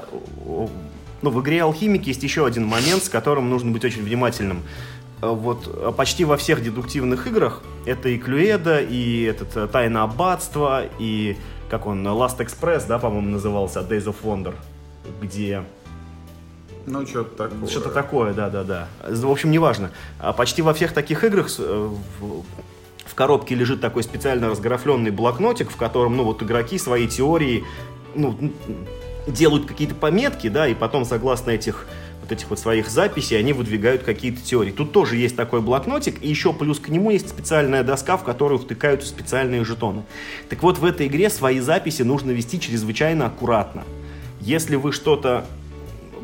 ну, в игре Алхимики есть еще один момент, с которым нужно быть очень внимательным. Э, вот э, почти во всех дедуктивных играх это и Клюэда, и этот э, Тайна Аббатства, и как он, Last Express, да, по-моему, назывался, Days of Wonder, где... Ну, что-то такое. Что-то такое, да-да-да. В общем, неважно. А почти во всех таких играх в, в коробке лежит такой специально разграфленный блокнотик, в котором, ну, вот игроки свои теории, ну, делают какие-то пометки, да, и потом, согласно этих вот этих вот своих записей, они выдвигают какие-то теории. Тут тоже есть такой блокнотик, и еще плюс к нему есть специальная доска, в которую втыкаются специальные жетоны. Так вот, в этой игре свои записи нужно вести чрезвычайно аккуратно. Если вы что-то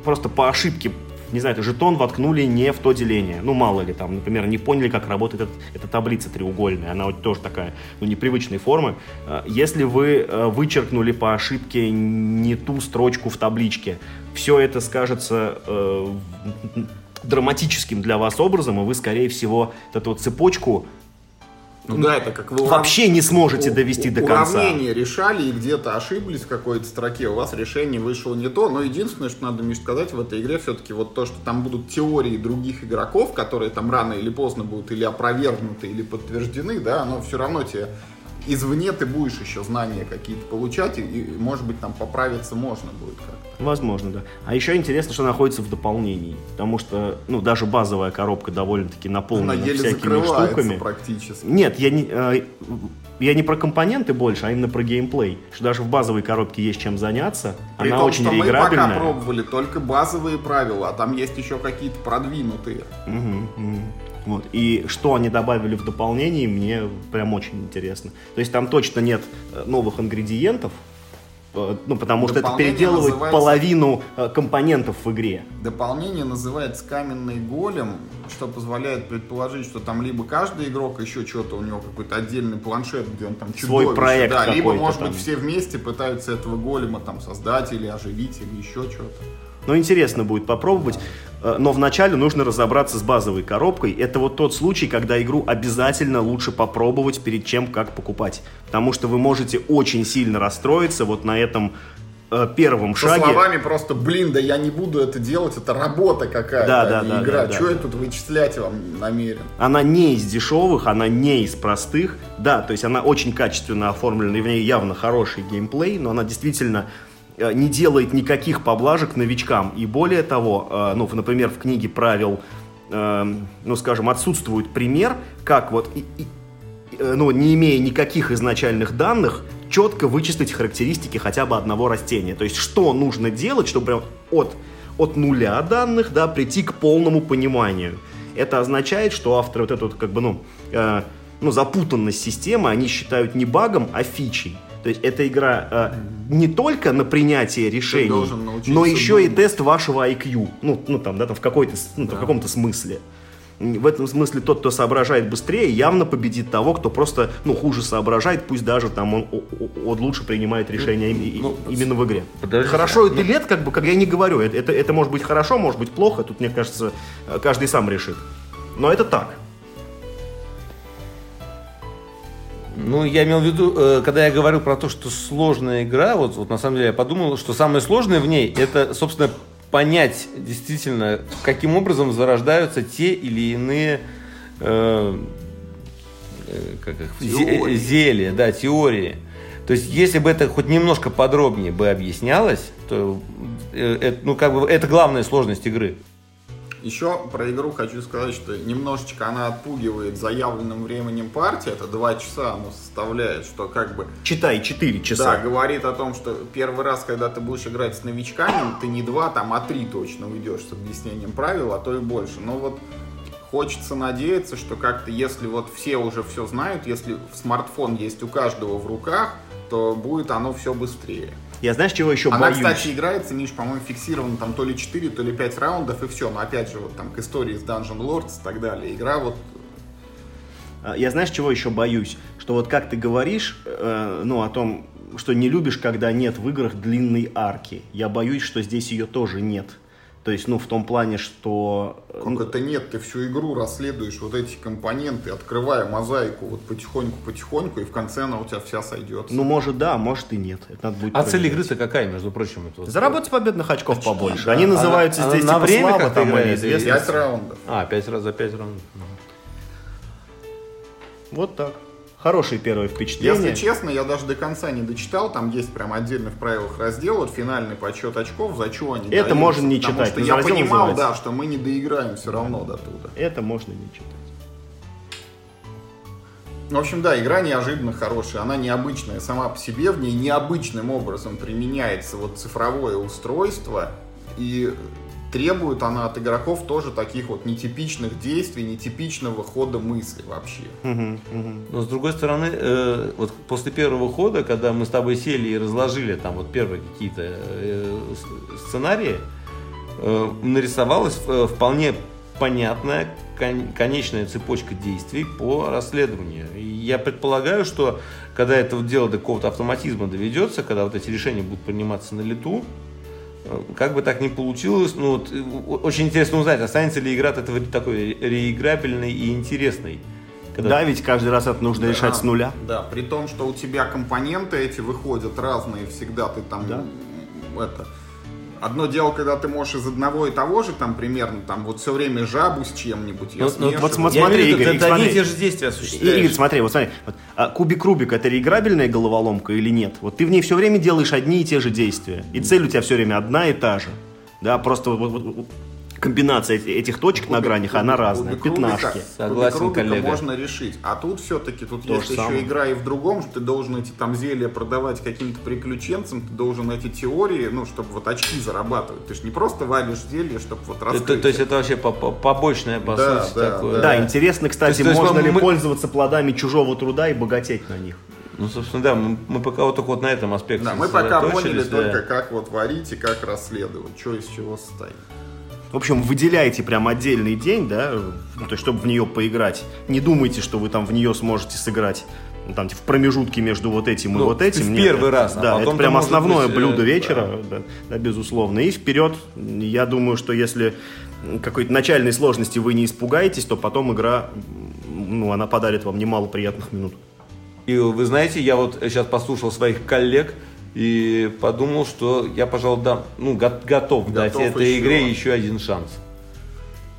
просто по ошибке не знаю, жетон воткнули не в то деление. Ну, мало ли, там, например, не поняли, как работает эта, эта таблица треугольная. Она вот тоже такая, ну, непривычной формы. А, если вы э, вычеркнули по ошибке не ту строчку в табличке, все это скажется э, драматическим для вас образом, и вы, скорее всего, эту вот цепочку ну да, это как вы вообще не сможете довести до конца. Уравнение решали и где-то ошиблись в какой-то строке, у вас решение вышло не то, но единственное, что надо, Миш, сказать в этой игре, все-таки вот то, что там будут теории других игроков, которые там рано или поздно будут или опровергнуты, или подтверждены, да, оно все равно тебе извне ты будешь еще знания какие-то получать, и, и, может быть, там поправиться можно будет как-то. Возможно, да. А еще интересно, что находится в дополнении, потому что, ну, даже базовая коробка довольно-таки наполнена Она еле всякими штуками. практически. Нет, я не, э, я не про компоненты больше, а именно про геймплей. Что даже в базовой коробке есть чем заняться. При Она том, очень что реиграбельная. мы пока пробовали только базовые правила, а там есть еще какие-то продвинутые. Угу, угу. Вот. И что они добавили в дополнение, мне прям очень интересно. То есть там точно нет э, новых ингредиентов, Ну, потому что это переделывает называется- половину э, компонентов в игре. Дополнение называется каменный голем, что позволяет предположить, что там либо каждый игрок еще что-то у него какой-то отдельный планшет, где он там Свой чудовище, проект да, либо может там. быть все вместе пытаются этого голема там создать или оживить или еще что-то. Но интересно будет попробовать. Э, Но вначале нужно разобраться с базовой коробкой. Это вот тот случай, когда игру обязательно лучше попробовать перед чем как покупать. Потому что вы можете очень сильно расстроиться вот на этом э, первом Со шаге. словами просто, блин, да я не буду это делать, это работа какая-то, Да, а да, не да, игра. да, да. Что я тут вычислять вам намерен? Она не из дешевых, она не из простых. Да, то есть она очень качественно оформлена, и в ней явно хороший геймплей, но она действительно не делает никаких поблажек новичкам. И более того, э, ну, например, в книге правил, э, ну, скажем, отсутствует пример, как вот, э, ну, не имея никаких изначальных данных, четко вычислить характеристики хотя бы одного растения. То есть, что нужно делать, чтобы прям от, от нуля данных, да, прийти к полному пониманию. Это означает, что авторы вот эту как бы, ну, э, ну, запутанность системы они считают не багом, а фичей. То есть эта игра э, не только на принятие решений, но еще и думать. тест вашего IQ. Ну, ну там, да, там в, какой-то, ну, там, в каком-то смысле. В этом смысле тот, кто соображает быстрее, явно победит того, кто просто, ну, хуже соображает, пусть даже там он, он лучше принимает решения и- и- Ну, именно в игре. подождите. Хорошо это лет, как бы, как я не говорю, это, это, это может быть хорошо, может быть плохо, тут, мне кажется, каждый сам решит. Но это так. Ну, я имел в виду, э, когда я говорил про то, что сложная игра, вот, вот на самом деле я подумал, что самое сложное в ней, это, собственно, понять действительно, каким образом зарождаются те или иные э, э, как их, Теории. зелья, да, теории. То есть, если бы это хоть немножко подробнее бы объяснялось, то э, это, ну, как бы, это главная сложность игры. Еще про игру хочу сказать, что немножечко она отпугивает заявленным временем партии, это два часа оно составляет, что как бы Читай 4 Да, часа. говорит о том, что первый раз, когда ты будешь играть с новичками, ты не два, там, а три точно уйдешь с объяснением правил, а то и больше. Но вот хочется надеяться, что как-то, если вот все уже все знают, если смартфон есть у каждого в руках, то будет оно все быстрее. Я знаешь, чего еще Она, боюсь? кстати, играется, Миш, по-моему, фиксировано там то ли 4, то ли 5 раундов, и все. Но опять же, вот там к истории с Dungeon Lords и так далее. Игра вот А, Я знаешь, чего еще боюсь? Что вот как ты говоришь, э, ну, о том, что не любишь, когда нет в играх длинной арки. Я боюсь, что здесь ее тоже нет. То есть, ну, в том плане, что... э, Как это нет, ты всю игру расследуешь вот эти компоненты, открывая мозаику вот потихоньку-потихоньку, и в конце она у тебя вся сойдет. Ну, может, да, может и нет. Это надо будет А цель проверять. игры-то какая, между прочим? Это вот- Заработать победных очков побольше. да. Они называются А здесь на типа время слава там или известность. Пять раундов. А, пять раз за пять раундов. Вот так. Хорошие первые впечатления. Если честно, я даже до конца не дочитал, там есть прям отдельно в правилах раздел, вот финальный подсчет очков, за что они Это даются. можно не Потому читать, что но я понимал, называется. да, что мы не доиграем все равно до туда. Это можно не читать. В общем, да, игра неожиданно хорошая, она необычная сама по себе, в ней необычным образом применяется вот цифровое устройство, и требует она от игроков тоже таких вот нетипичных действий, нетипичного хода мысли вообще. Но с другой стороны, э, вот после первого хода, когда мы с тобой сели и разложили там вот первые какие-то э, сценарии, э, нарисовалась э, вполне понятная кон- конечная цепочка действий по расследованию. И я предполагаю, что когда это дело до какого-то автоматизма доведется, когда вот эти решения будут приниматься на лету, как бы так ни получилось, ну вот, э, очень интересно узнать, останется ли игра от этого такой реиграбельной и интересной. Когда- Да, ведь каждый раз это нужно решать Да, с нуля. Да, при том, что у тебя компоненты эти выходят разные всегда, ты там Да. это. Одно дело, когда ты можешь из одного и того же, там примерно, там вот все время жабу с чем-нибудь. я Ну, ну, вот смотри, виду, Игорь, ты- ты одни и смотри. те же действия осуществляешь. Игорь, смотри, вот смотри, вот, а кубик Рубик это реиграбельная головоломка или нет? Вот ты в ней все время делаешь одни и те же действия. И цель у тебя все время одна и та же. Да, просто вот- вот- вот комбинация эти- этих точек на Кубик- гранях, она кубик- разная. кубик Рубика- Пятнашки. Согласен, кубик Рубика коллега. можно решить. А тут все-таки тут То есть еще самое. игра и в другом, что ты должен эти там зелья продавать каким-то приключенцам, ты должен эти теории, ну, чтобы вот очки зарабатывать. Ты же не просто варишь зелье, чтобы вот То, раскрыть. то есть это вообще по- по- побочное, по Да, сути, да, такое. Да, интересно, кстати, То есть- то есть можно мы- ли мы- пользоваться плодами чужого труда и богатеть на них. Ну, собственно, да, мы, мы пока вот только вот на этом аспекте Да, мы пока поняли да. только, как вот варить и как расследовать, что из чего состоит. В общем, выделяйте прям отдельный день, да, ну, то есть, чтобы в нее поиграть. Не думайте, что вы там в нее сможете сыграть ну, там, в промежутке между вот этим Ну, и вот этим. в Нет, первый раз, а Да, потом это прям основное быть, э, блюдо да. вечера, да, да, безусловно. И вперед, я думаю, что если какой-то начальной сложности вы не испугаетесь, то потом игра, ну, она подарит вам немало приятных минут. И вы знаете, я вот сейчас послушал своих коллег и подумал, что я, пожалуй, дам, ну, го- готов, дать Готов этой еще. игре еще один шанс.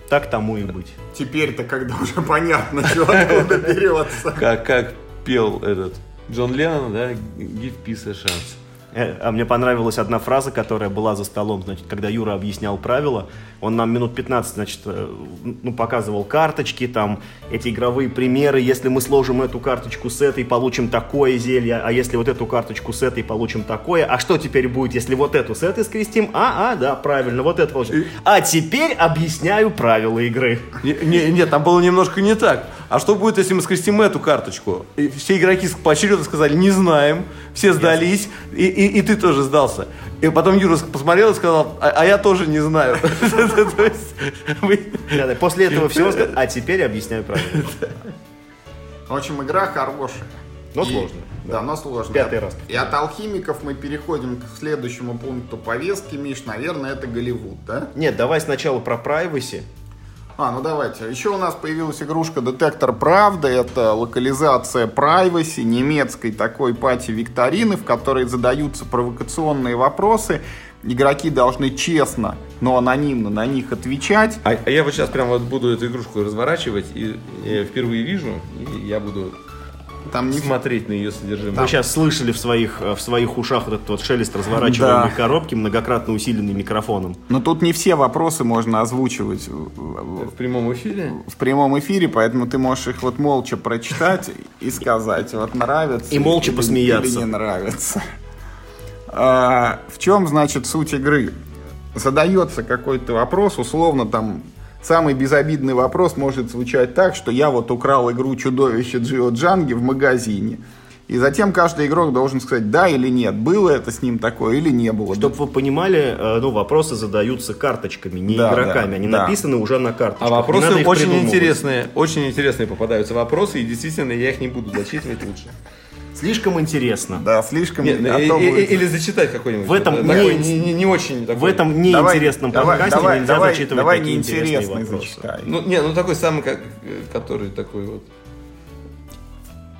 Так тому и быть. Теперь-то, когда уже понятно, что откуда берется. Как, как пел этот Джон Леннон, да, give peace a chance. Э, А мне понравилась одна фраза, которая была за столом, значит, когда Юра объяснял правила, он нам минут 15, значит, э, ну, показывал карточки, там, эти игровые примеры, если мы сложим эту карточку с этой, получим такое зелье, а если вот эту карточку с этой, получим такое, а что теперь будет, если вот эту с этой скрестим? А, а, да, правильно, вот это получим. А теперь объясняю правила игры. Не- не- нет, там было немножко не так. А что будет, если мы скрестим эту карточку? И все игроки поочередно сказали, не знаем, все сдались, и, и- и ты тоже сдался. И потом Юра посмотрел и сказал, а, а я тоже не знаю. После этого всего, сказал, а теперь объясняю правила. В общем, игра хорошая. Но сложная. Да, но сложная. Пятый раз. И от алхимиков мы переходим к следующему пункту повестки, Миш. Наверное, это Голливуд, да? Нет, давай сначала про privacy. А, ну давайте. Еще у нас появилась игрушка «Детектор правды». Это локализация Privacy, немецкой такой пати-викторины, в которой задаются провокационные вопросы. Игроки должны честно, но анонимно на них отвечать. А, а я вот сейчас прям вот буду эту игрушку разворачивать, и я впервые вижу, и я буду Там не смотреть на ее содержимое. Вы сейчас слышали в своих, э, в своих ушах вот этот вот шелест разворачиваемой Да. коробки, многократно усиленный микрофоном. Но тут не все вопросы можно озвучивать в- прямом эфире. в прямом эфире, поэтому ты можешь их вот молча прочитать и сказать, вот нравится И молча или- посмеяться. или не нравится. А, в чем, значит, суть игры? Задается какой-то вопрос, условно там самый безобидный вопрос может звучать так, что я вот украл игру чудовище Джио Джанги в магазине. И затем каждый игрок должен сказать, да или нет, было это с ним такое или не было. Чтобы вы понимали, э, ну, вопросы задаются карточками, не Да, игроками. да, Они да. написаны уже на карточках. А вопросы очень интересные, очень интересные попадаются вопросы, и действительно я их не буду зачитывать лучше. Слишком интересно. Да, слишком... Нет, а и- или зачитать какой-нибудь. В этом вот, не такой не, не- не очень такой. В этом неинтересном давай, подкасте давай, нельзя давай, зачитывать давай такие интересные неинтересный вопросы. зачитай. Ну, не, ну такой самый, как, э, который такой вот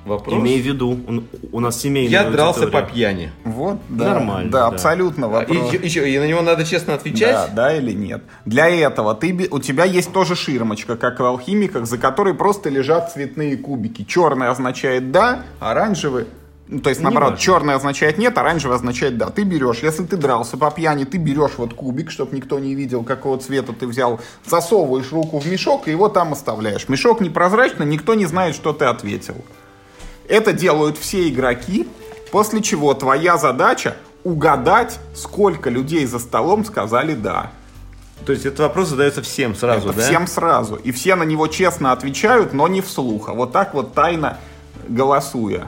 вопрос. Имей в виду, он- у нас семейная Я дрался по пьяни. Вот, да, Нормально, Да, да. абсолютно И, вопрос. еще, и на него надо честно Да, отвечать. да или нет. Для этого ты, у тебя есть тоже ширмочка, как в алхимиках, за которой просто лежат цветные кубики. Черный означает да, оранжевый... Ну, то есть, наоборот, важно. черный означает нет, оранжевый означает да. Ты берешь, если ты дрался по пьяни, ты берешь вот кубик, чтобы никто не видел, какого цвета ты взял, засовываешь руку в мешок и его там оставляешь. Мешок непрозрачный, никто не знает, что ты ответил. Это делают все игроки, после чего твоя задача угадать, сколько людей за столом сказали «да». То есть этот вопрос задается всем сразу, Это да? всем сразу. И все на него честно отвечают, но не вслух, а вот так вот тайно голосуя.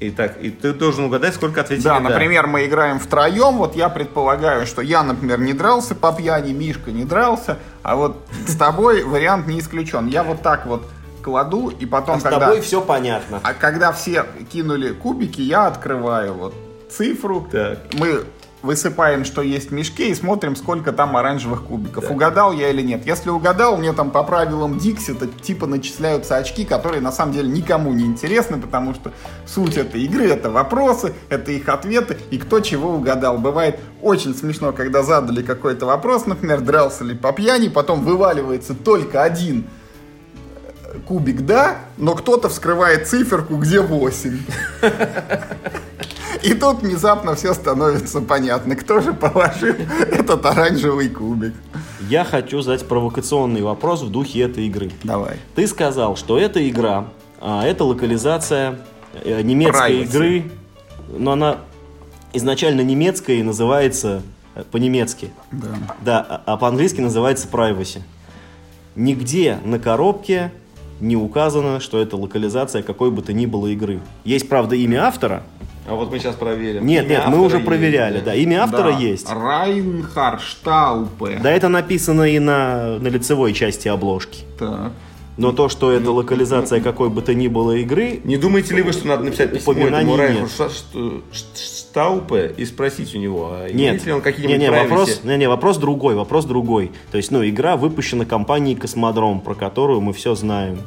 Итак, и ты должен угадать, сколько ответили Да, например, мы играем втроем, вот я предполагаю, что я, например, не дрался по пьяни, Мишка не дрался, а вот с тобой вариант не исключен. Я вот так вот кладу, и потом, А с когда... тобой все понятно. А когда все кинули кубики, я открываю вот цифру. Так. Мы высыпаем, что есть в мешке, и смотрим, сколько там оранжевых кубиков. Угадал я или нет. Если угадал, мне там по правилам Диксита типа начисляются очки, которые на самом деле никому не интересны, потому что суть этой игры это вопросы, это их ответы, и кто чего угадал. Бывает очень смешно, когда задали какой-то вопрос, например, дрался ли по пьяни, потом вываливается только один кубик да, но кто-то вскрывает циферку, где 8. И тут внезапно все становится понятно, кто же положил этот оранжевый кубик. Я хочу задать провокационный вопрос в духе этой игры. Давай. Ты сказал, что эта игра, а, это локализация э, немецкой Privacy. игры, но она изначально немецкая и называется э, по-немецки. Да. Да, а- а по-английски называется privacy. Нигде на коробке не указано, что это локализация какой бы то ни было игры. Есть, правда, имя автора. А вот мы сейчас проверим. Нет, Имя нет, мы уже есть, проверяли, да. Имя автора Да. есть. Райнхард Штаупе. Да, это написано и на, на лицевой части обложки. Так. Но то, что это локализация какой бы то ни было игры, Не думаете ли вы, что надо написать письмо этому Райху Штаупе и спросить у него, а Нет, имеет ли он не, какие-нибудь не, privacy? вопрос, не, не, вопрос другой, вопрос другой. То есть, ну, игра выпущена компанией Космодром, про которую мы все знаем.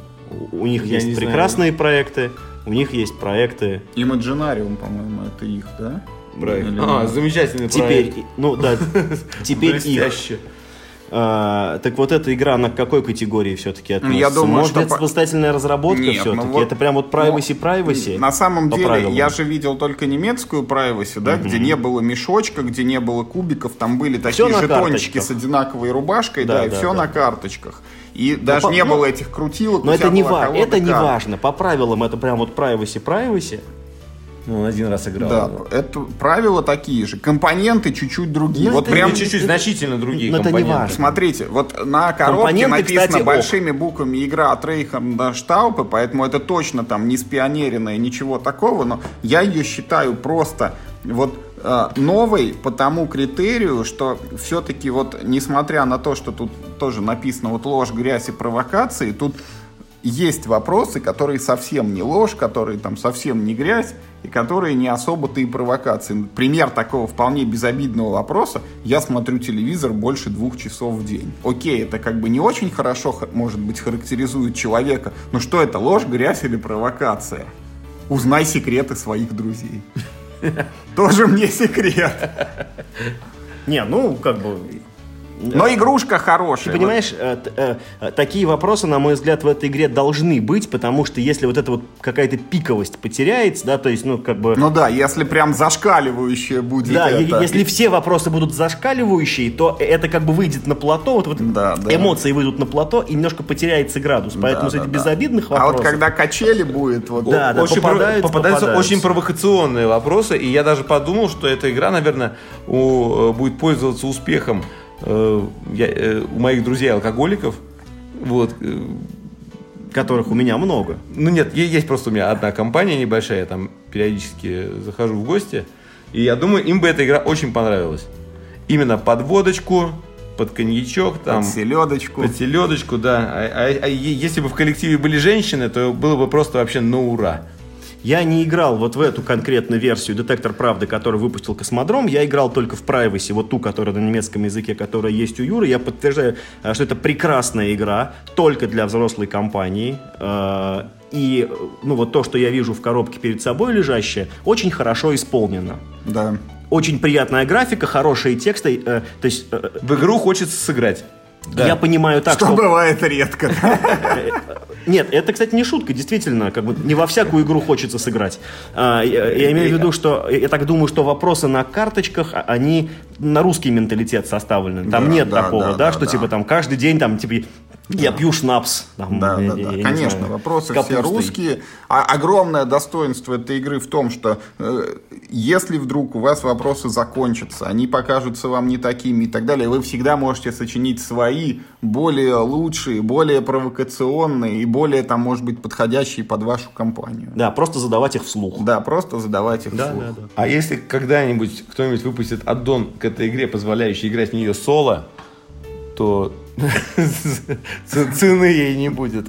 У, у них Я есть не знаю. прекрасные проекты, у них есть проекты. Imaginarium, по-моему, это их, да? Проект. Или А, замечательный Теперь, проект. ну да, теперь их. А, так вот эта игра на какой категории все-таки относится? я думаю, Может, что это самостоятельная разработка Нет, все-таки? ну вот- это прям вот privacy, privacy? На самом деле, правилам? я же видел только немецкую privacy, да, где не было мешочка, где не было кубиков, там были такие на жетончики с одинаковой рубашкой, да, Да, и да, все да. на карточках. И даже по- не ну, было этих крутилок. Но у это не, ва- это не важно. По правилам это прям вот privacy, privacy. Ну, он один раз играл. Да, это правила такие же. Компоненты чуть-чуть другие. Ну, вот это прям чуть-чуть, значительно другие Но это не компоненты. важно. Смотрите, вот на коробке Компоненты, написано кстати, большими буквами игра от Рейхарда Штаупе, поэтому это точно там не спионеренная, ничего такого, но я ее считаю просто вот э, новой по тому критерию, что все-таки вот, несмотря на то, что тут тоже написано вот ложь, грязь и провокации, тут есть вопросы, которые совсем не ложь, которые там совсем не грязь, и которые не особо-то и провокации. Пример такого вполне безобидного вопроса. Я смотрю телевизор больше двух часов в день. Окей, это как бы не очень хорошо, может быть, характеризует человека, но что это, ложь, грязь или провокация? Узнай секреты своих друзей. Тоже мне секрет. Не, ну, как бы... Но игрушка хорошая. Ты понимаешь, э, т- э, э, такие вопросы, на мой взгляд, в этой игре должны быть, потому что если вот эта вот какая-то пиковость потеряется, да, то есть, ну, как бы... Вот. Ну да, если прям зашкаливающее будет Да, е- это. если все вопросы будут зашкаливающие, то это как бы выйдет на плато, вот, вот Да, да. эмоции выйдут на плато, и немножко потеряется градус. Поэтому Да, да, да. безобидных А вопросов... вот когда качели будет, вот Да, да, очень попадаются, прово- попадаются попадаются. очень провокационные вопросы, и я даже подумал, что эта игра, наверное, у- э, будет пользоваться успехом э, я- э, у моих друзей-алкоголиков. Вот. э, которых у меня много. Ну нет, есть просто у меня одна компания небольшая, я там периодически захожу в гости, и я думаю, им бы эта игра очень понравилась. Именно под водочку, под коньячок, там, под селедочку. под селедочку, да. А, а- а если бы в коллективе были женщины, то было бы просто вообще на ура. Я не играл вот в эту конкретную версию «Детектор правды», которую выпустил Космодром. Я играл только в Privacy, вот ту, которая на немецком языке, которая есть у Юры. Я подтверждаю, э, что это прекрасная игра, только для взрослой компании. Э, И э, ну, вот то, что я вижу в коробке перед собой лежащее, очень хорошо исполнено. Да. Очень приятная графика, хорошие тексты. э, То есть э, В игру хочется сыграть. Да. я понимаю так, Что что... бывает редко. Нет, это, кстати, не шутка, действительно, как бы не во всякую игру хочется сыграть. А, я, я имею в виду, что я так думаю, что вопросы на карточках, а- они на русский менталитет составлены. Там Да, нет да, такого, да, да, что типа там каждый день там типа я пью шнапс. Там, Да, я- да, я- да. я не Конечно, знаю, вопросы с все капустой. русские. А огромное достоинство этой игры в том, что э, если вдруг у вас вопросы закончатся, они покажутся вам не такими и так далее, вы всегда можете сочинить свои, более лучшие, более провокационные и более, там, может быть, подходящие под вашу компанию. Да, просто задавать их вслух. Да, просто задавайте их Да, вслух. да, да. А если когда-нибудь кто-нибудь выпустит аддон к этой игре, позволяющий играть в нее соло, то цены ей не будет.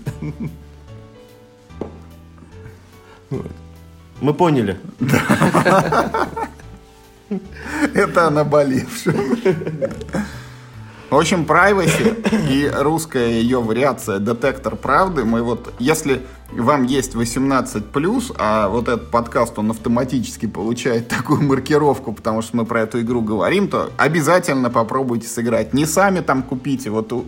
Мы поняли. Это о наболевшем. В общем, privacy и русская ее вариация детектор правды. Мы вот, если вам есть 18+, а вот этот подкаст, он автоматически получает такую маркировку, потому что мы про эту игру говорим, то обязательно попробуйте сыграть. Не сами там купите, вот у-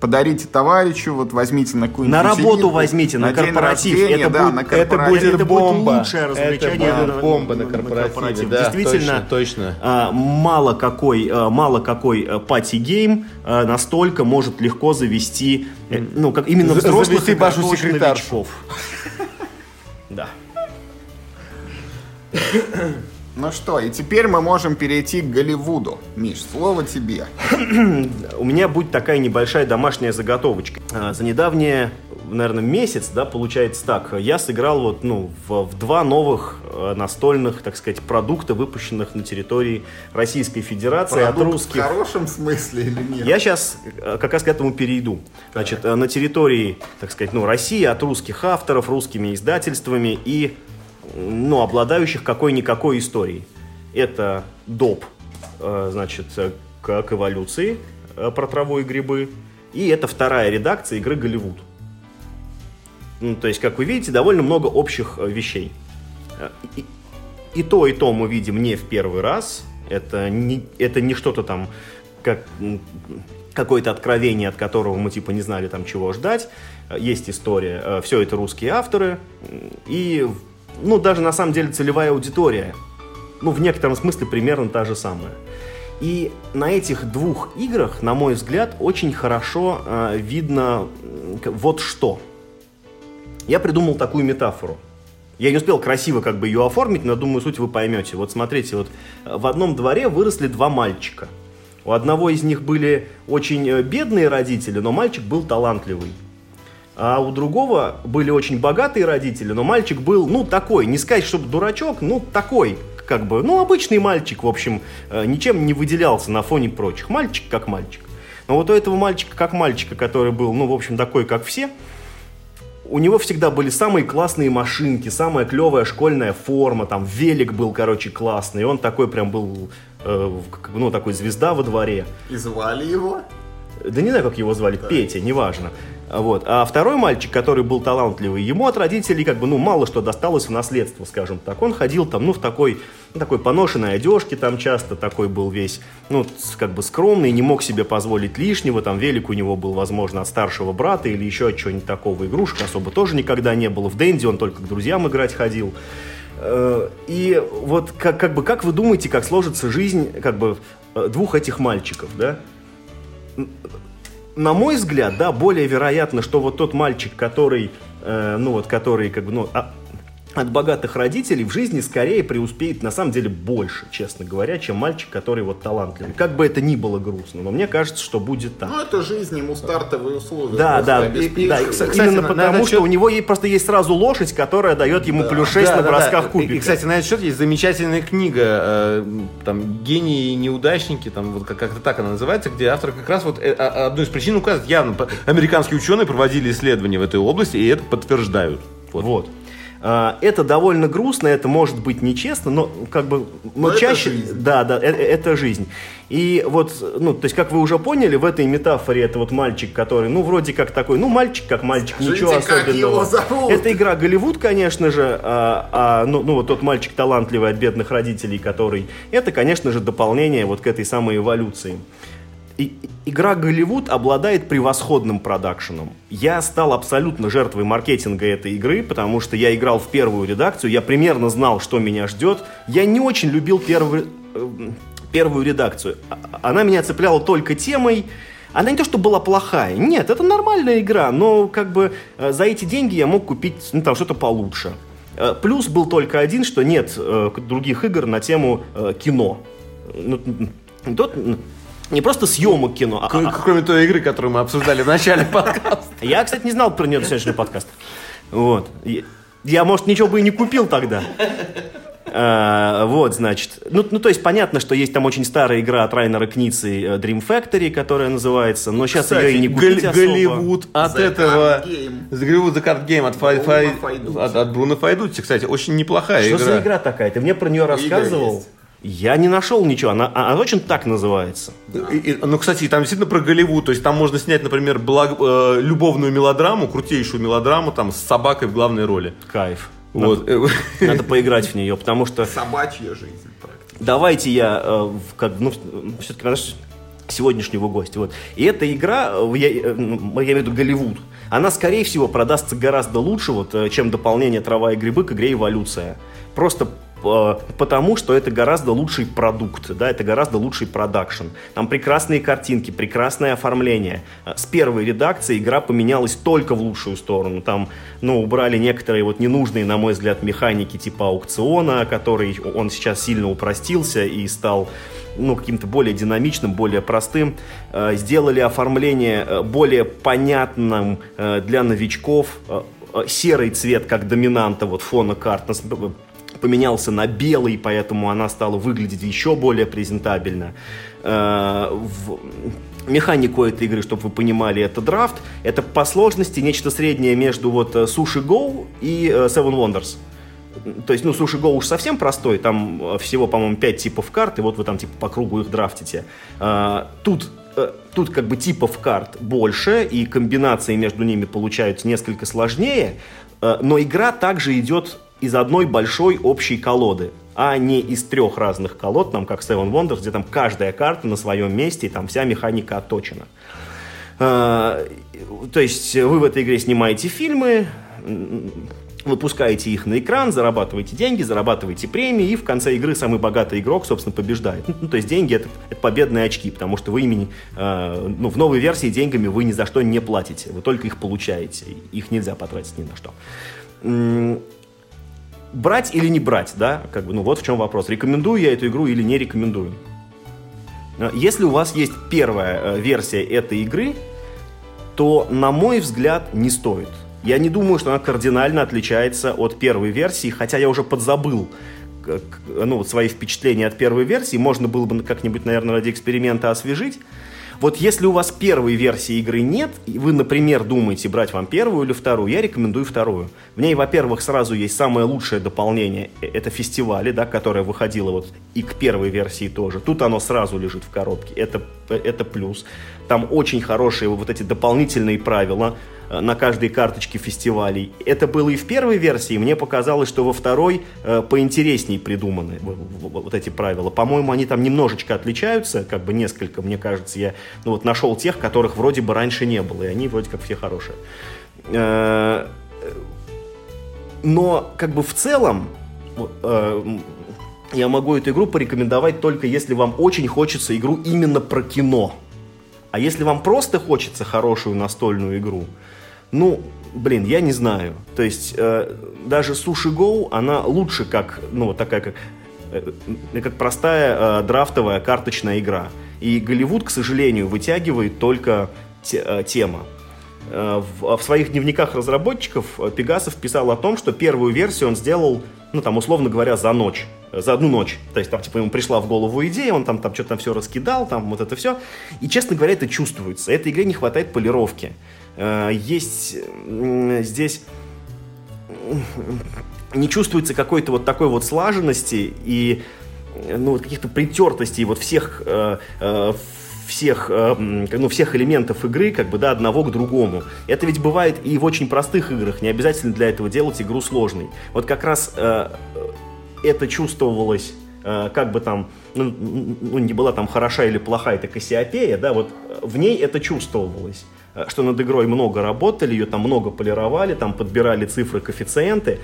подарите товарищу, вот возьмите на какую-нибудь На работу возьмите, на день корпоратив. рождения, Это да, будет- на это корпоратив. будет- будет бомба. лучшее развлечение Это будет на- бомба на на корпоративе, корпоративе. да, Действительно, точно, точно. а, мало какой, а, мало какой а, party game а, настолько может легко завести, э, ну, как именно взрослых завести вашу секретаршу. Да. Ну что, и теперь мы можем перейти к Голливуду. Миш, слово тебе. У меня будет такая небольшая домашняя заготовочка. А, За недавнее наверное, месяц, да, получается так, я сыграл вот, ну, в, в два новых э, настольных, так сказать, продукта, выпущенных на территории Российской Федерации Продукт от русских. В хорошем смысле или нет? Я сейчас как раз к этому перейду. Значит, э, на территории, так сказать, ну, России от русских авторов, русскими издательствами и, ну, обладающих какой-никакой историей. Это доп, э, значит, э, к эволюции э, про траву и грибы. И это вторая редакция игры «Голливуд». Ну, то есть, как вы видите, довольно много общих вещей. И, и то, и то мы видим не в первый раз. Это не, это не что-то там, как какое-то откровение, от которого мы типа не знали там чего ждать. Есть история. Все это русские авторы. И, ну, даже на самом деле целевая аудитория. Ну, в некотором смысле примерно та же самая. И на этих двух играх, на мой взгляд, очень хорошо э, видно вот что. Я придумал такую метафору. Я не успел красиво как бы ее оформить, но думаю, суть вы поймете. Вот смотрите, вот э, в одном дворе выросли два мальчика. У одного из них были очень э, бедные родители, но мальчик был талантливый. А у другого были очень богатые родители, но мальчик был, ну, такой, не сказать, чтобы дурачок, ну, такой, как бы, ну, обычный мальчик, в общем, э, ничем не выделялся на фоне прочих. Мальчик как мальчик. Но вот у этого мальчика как мальчика, который был, ну, в общем, такой, как все, у него всегда были самые классные машинки, самая клевая школьная форма, там велик был, короче, классный, и он такой прям был, э, ну, такой звезда во дворе. И звали его? Да не знаю, как его звали, Петя, неважно. Вот. А второй мальчик, который был талантливый, ему от родителей как бы, ну, мало что досталось в наследство, скажем так. Он ходил там, ну, в такой, ну, такой поношенной одежке там часто, такой был весь, ну, как бы скромный, не мог себе позволить лишнего, там велик у него был, возможно, от старшего брата или еще от чего-нибудь такого. Игрушек особо тоже никогда не было. В Дэнди он только к друзьям играть ходил. Э, И вот как, как бы, как вы думаете, как сложится жизнь как бы э, двух этих мальчиков, да? На мой взгляд, да, более вероятно, что вот тот мальчик, который, э, ну вот, который, как бы, ну, а- от богатых родителей в жизни скорее преуспеет, на самом деле, больше, честно говоря, чем мальчик, который вот талантливый. Как бы это ни было грустно, но мне кажется, что будет так. Ну, это жизнь, ему стартовые условия. Да, да, и- да, и, Кстати, именно потому, что счет- у него есть, просто есть сразу лошадь, которая дает ему Да. плюс 6 Да, на да, бросках да. кубика. И, кстати, на этот счет есть замечательная книга, э, там, «Гении и неудачники», там, вот как- как-то так она называется, где автор как раз вот э, а- одну из причин указывает, явно, американские ученые проводили исследования в этой области, и это подтверждают. Вот. Вот. А, Это довольно грустно, это может быть нечестно, но как бы, но, Но это чаще, жизнь. да, да, э- э- это жизнь. И вот, ну, то есть, как вы уже поняли, в этой метафоре это вот мальчик, который, ну, вроде как такой, ну, мальчик как мальчик, Скажите, ничего особенного. Это игра Голливуд, конечно же, а, а, ну, ну, вот тот мальчик талантливый от бедных родителей, который, это, конечно же, дополнение вот к этой самой эволюции. И- игра Голливуд обладает превосходным продакшеном. Я стал абсолютно жертвой маркетинга этой игры, потому что я играл в первую редакцию, я примерно знал, что меня ждет. Я не очень любил первую, э, первую редакцию. А- Она меня цепляла только темой. Она не то, что была плохая. Нет, это нормальная игра, но как бы э, за эти деньги я мог купить ну, там что-то получше. Э, Плюс был только один, что нет других игр на тему кино. Ну, м, не просто съемок кино, а- К- а, Кроме той игры, которую мы обсуждали в начале подкаста. я, кстати, не знал про нее до сегодняшнего подкаста. Вот. Я, может, ничего бы и не купил тогда. А, вот, значит. Ну, ну, то есть, понятно, что есть там очень старая игра от Райнера Кницы э, Dream Factory, которая называется, но сейчас ее и не купить Гол- особо. Голливуд от The этого... Card Game. The Голливуд The Card Game от, Фай- Фай- от, от Бруно Файдути, кстати, очень неплохая Что игра. за игра такая? Ты мне про нее рассказывал? есть. Я не нашел ничего, она, а- она точно так называется. И- и- ну, кстати, там действительно про Голливуд. То есть там можно снять, например, благ- э, любовную мелодраму, крутейшую мелодраму, там, с собакой в главной роли. Кайф. Вот. Надо поиграть в нее, потому что Собачья жизнь практически. давайте я, э, в- как, ну, все-таки наш сегодняшнего гостя. Вот. И эта игра, э, я, э, ну, я имею в виду Голливуд, она, скорее всего, продастся гораздо лучше, вот, э, чем дополнение «Трава и грибы» к игре «Эволюция». Просто потому что это гораздо лучший продукт, да, это гораздо лучший продакшн. Там прекрасные картинки, прекрасное оформление. С первой редакции игра поменялась только в лучшую сторону. Там, ну, убрали некоторые вот ненужные, на мой взгляд, механики типа аукциона, который он сейчас сильно упростился и стал ну, каким-то более динамичным, более простым, э, сделали оформление э, более понятным э, для новичков, серый цвет как доминанта вот фона карт поменялся на белый, поэтому она стала выглядеть еще более презентабельно. В механику этой игры, чтобы вы понимали, это драфт. Это по сложности нечто среднее между вот Sushi Go и Seven Wonders. То есть, ну, Суши Go уж совсем простой, там э, всего, по-моему, 5 типов карт, и вот вы там типа по кругу их драфтите. Тут, э, тут как бы типов карт больше, и комбинации между ними получаются несколько сложнее, э, но игра также идет из одной большой общей колоды, а не из трех разных колод, там, как Seven Wonders, где там каждая карта на своем месте, и там вся механика отточена. То есть вы в этой игре снимаете фильмы, выпускаете их на экран, зарабатываете деньги, зарабатываете премии, и в конце игры самый богатый игрок, собственно, побеждает. Ну, то есть деньги это, это победные очки, потому что вы ими, э, ну, в новой версии деньгами вы ни за что не платите, вы только их получаете, их нельзя потратить ни на что. Брать или не брать, да, как бы, ну вот в чем вопрос. Рекомендую я эту игру или не рекомендую? Э, если у вас есть первая э, версия этой игры, то, на мой взгляд, не стоит. Я не думаю, что она кардинально отличается от первой версии, хотя я уже подзабыл ну, свои впечатления от первой версии. Можно было бы как-нибудь, наверное, ради эксперимента освежить. Вот если у вас первой версии игры нет, и вы, например, думаете брать вам первую или вторую, я рекомендую вторую. В ней, во-первых, сразу есть самое лучшее дополнение, э, это фестивали, да, которое выходило вот и к первой версии тоже. Тут оно сразу лежит в коробке, это, э, это плюс. Там очень хорошие вот эти дополнительные правила, на каждой карточке фестивалей. Это было и в первой версии, мне показалось, что во второй э, поинтереснее придуманы вот эти правила. По-моему, они там немножечко отличаются, как бы несколько, мне кажется, я ну, вот нашел тех, которых вроде бы раньше не было, и они вроде как все хорошие. Э, но как бы в целом я могу эту игру порекомендовать только если вам очень хочется игру именно про кино. А если вам просто хочется хорошую настольную игру, ну, блин, я не знаю. То есть э, даже Sushi Go, она лучше как, ну, вот такая как, э, как простая э, драфтовая карточная игра. И Голливуд, к сожалению, вытягивает только те, э, тема. Э, в, в своих дневниках разработчиков э, Пегасов писал о том, что первую версию он сделал, ну, там, условно говоря, за ночь за одну ночь. То есть там, типа, ему пришла в голову идея, он там, там что-то там все раскидал, там вот это все. И, честно говоря, это чувствуется. Этой игре не хватает полировки. Э, есть здесь не чувствуется какой-то вот такой вот слаженности и ну, вот каких-то притертостей вот всех э, э, всех, ну, всех элементов игры, как бы, да, одного к другому. Это ведь бывает и в очень простых играх, не обязательно для этого делать игру сложной. Вот как раз это чувствовалось как бы там, ну, ну, не была там хороша или плохая эта Кассиопея, да, вот в ней это чувствовалось. Э, что над игрой много работали, ее там много полировали, там подбирали цифры, коэффициенты.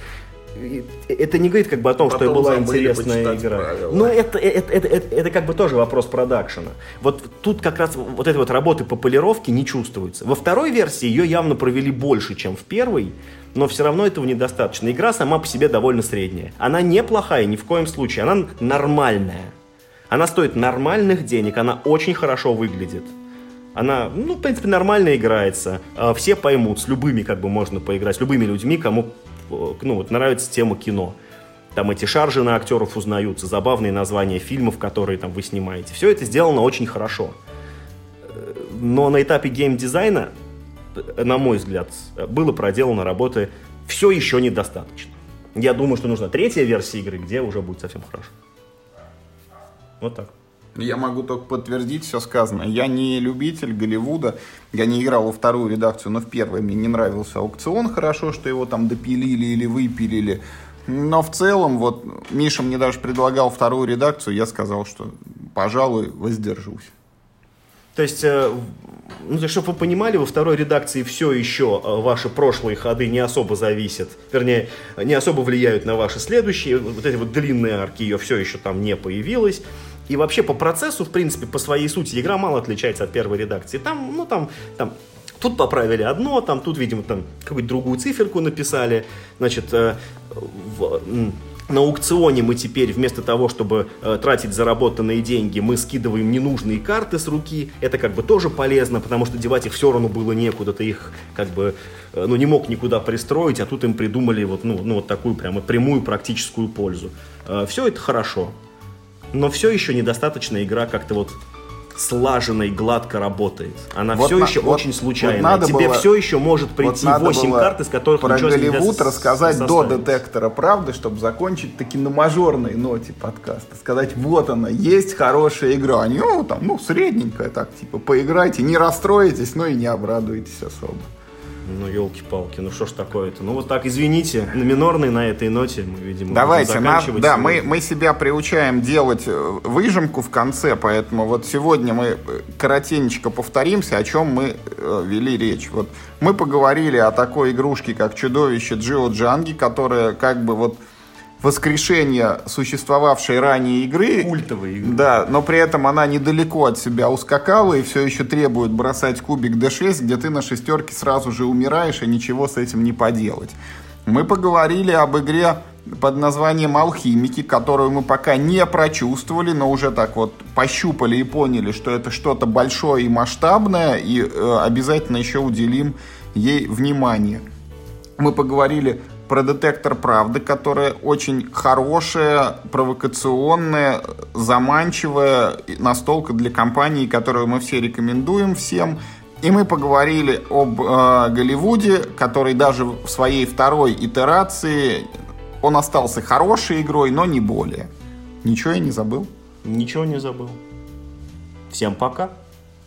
Это не говорит как бы о том, Потом что была интересная игра. Правила. Но это, это, это, это, это как бы тоже вопрос продакшена. Вот тут как раз вот этой вот работы по полировке не чувствуется. Во второй версии ее явно провели больше, чем в первой, но все равно этого недостаточно. Игра сама по себе довольно средняя. Она неплохая ни в коем случае, она нормальная. Она стоит нормальных денег, она очень хорошо выглядит. Она, ну, в принципе, нормально играется. А, все поймут, с любыми как бы можно поиграть, с любыми людьми, кому ну, вот, нравится тема кино. Там эти шаржи на актеров узнаются, забавные названия фильмов, которые там вы снимаете. Все это сделано очень хорошо. Но на этапе геймдизайна, на мой взгляд, было проделано работы все еще недостаточно. Я думаю, что нужна третья версия игры, где уже будет совсем хорошо. Вот так. Я могу только подтвердить все сказанное. Я не любитель Голливуда. Я не играл во вторую редакцию, но в первой мне не нравился аукцион. Хорошо, что его там допилили или выпилили. Но в целом, вот Миша мне даже предлагал вторую редакцию, я сказал, что, пожалуй, воздержусь. То есть, э, ну, то, чтобы вы понимали, во второй редакции все еще э, ваши прошлые ходы не особо зависят, вернее, не особо влияют на ваши следующие. Вот эти вот длинные арки, ее все еще там не появилось. И вообще по процессу, в принципе, по своей сути, игра мало отличается от первой редакции. Там, ну, там, там Тут поправили одно, там, тут, видимо, там какую-то другую циферку написали. Значит, э, в, на аукционе мы теперь вместо того, чтобы э, тратить заработанные деньги, мы скидываем ненужные карты с руки. Это как бы тоже полезно, потому что девать их все равно было некуда. Ты их как бы э, ну, не мог никуда пристроить, а тут им придумали вот, ну, ну, вот такую прямо прямую практическую пользу. Э, все это хорошо. Но все еще недостаточно игра как-то вот слаженно и гладко работает. Она Вот все на- еще вот- очень случайная. вот надо Тебе было- все еще может Вот прийти надо 8 было карт, из которых про ничего Голливуд рассказать до детектора правды, чтобы закончить таки на мажорной ноте подкаста. Сказать, вот она, есть хорошая игра. Не, ну, там, ну, средненькая так, типа, поиграйте, не расстроитесь, но и не обрадуетесь особо. Ну, елки-палки, ну что ж такое-то? Ну, вот так, извините, на минорной на этой ноте мы, видимо, Давайте, на- да, мы, мы себя приучаем делать э, выжимку в конце, поэтому вот сегодня мы э, коротенечко повторимся, о чем мы э, вели речь. Вот мы поговорили о такой игрушке, как чудовище Джио Джанги, которая как бы вот воскрешение существовавшей ранее игры. Культовой игры. Да, но при этом она недалеко от себя ускакала и все еще требует бросать кубик D6, где ты на шестерке сразу же умираешь и ничего с этим не поделать. Мы поговорили об игре под названием «Алхимики», которую мы пока не прочувствовали, но уже так вот пощупали и поняли, что это что-то большое и масштабное, и э, обязательно еще уделим ей внимание. Мы поговорили про детектор правды, которая очень хорошая, провокационная, заманчивая и настолка для компании, которую мы все рекомендуем всем. И мы поговорили об э, Голливуде, который даже в своей второй итерации он остался хорошей игрой, но не более. Ничего я не забыл. Ничего не забыл. Всем пока.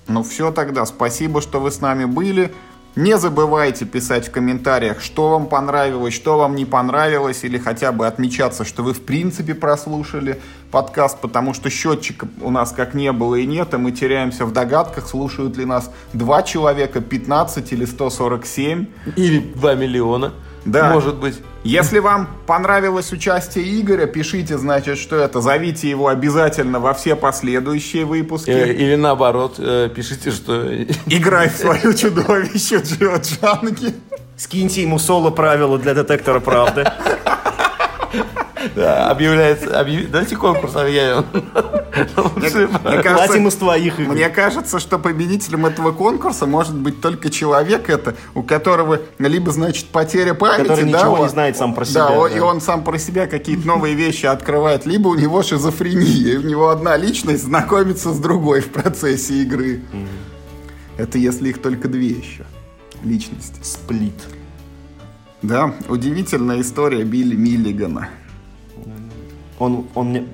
Ну все тогда, спасибо, что вы с нами были. Не забывайте писать в комментариях, что вам понравилось, что вам не понравилось, или хотя бы отмечаться, что вы в принципе прослушали подкаст, потому что счетчика у нас как не было и нет, и мы теряемся в догадках, слушают ли нас 2 человека, 15 или 147. Или 2 миллиона. Да. Может быть. Если вам понравилось участие Игоря, пишите, значит, что это. Зовите его обязательно во все последующие выпуски. Э, Или наоборот, э, пишите, что Играй в свое чудовище Джио Джанги. Скиньте ему соло правила для детектора правды. Да, объявляется... объяв- Дайте конкурс объявим. Мне Платим из твоих игр. Мне кажется, что победителем этого конкурса может быть только человек, это, у которого либо, значит, потеря памяти, Который да, ничего не он- знает сам про да, себя, он- да. и он сам про себя какие-то новые вещи открывает, либо у него шизофрения, и у него одна личность знакомится с другой в процессе игры. Это если их только две еще личности. Сплит. Да, удивительная история Билли Миллигана. Он, он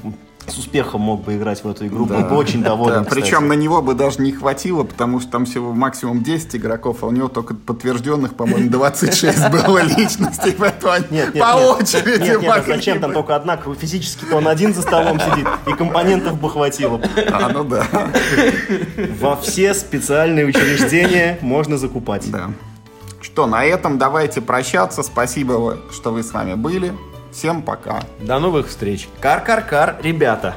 с успехом мог бы играть в эту игру. Да. Был бы очень доволен. Да, причем на него бы даже не хватило, потому что там всего максимум 10 игроков, а у него только подтвержденных, по-моему, 26 было личностей, поэтому они Нет, нет, по нет. очереди Нет, нет, а зачем там только одна? Физически-то он один за столом сидит, и компонентов бы хватило. А, ну да. Во все специальные учреждения можно закупать. да. Что, на этом давайте прощаться. Спасибо, что вы с нами были. Всем пока. До новых встреч. Кар-кар-кар, ребята.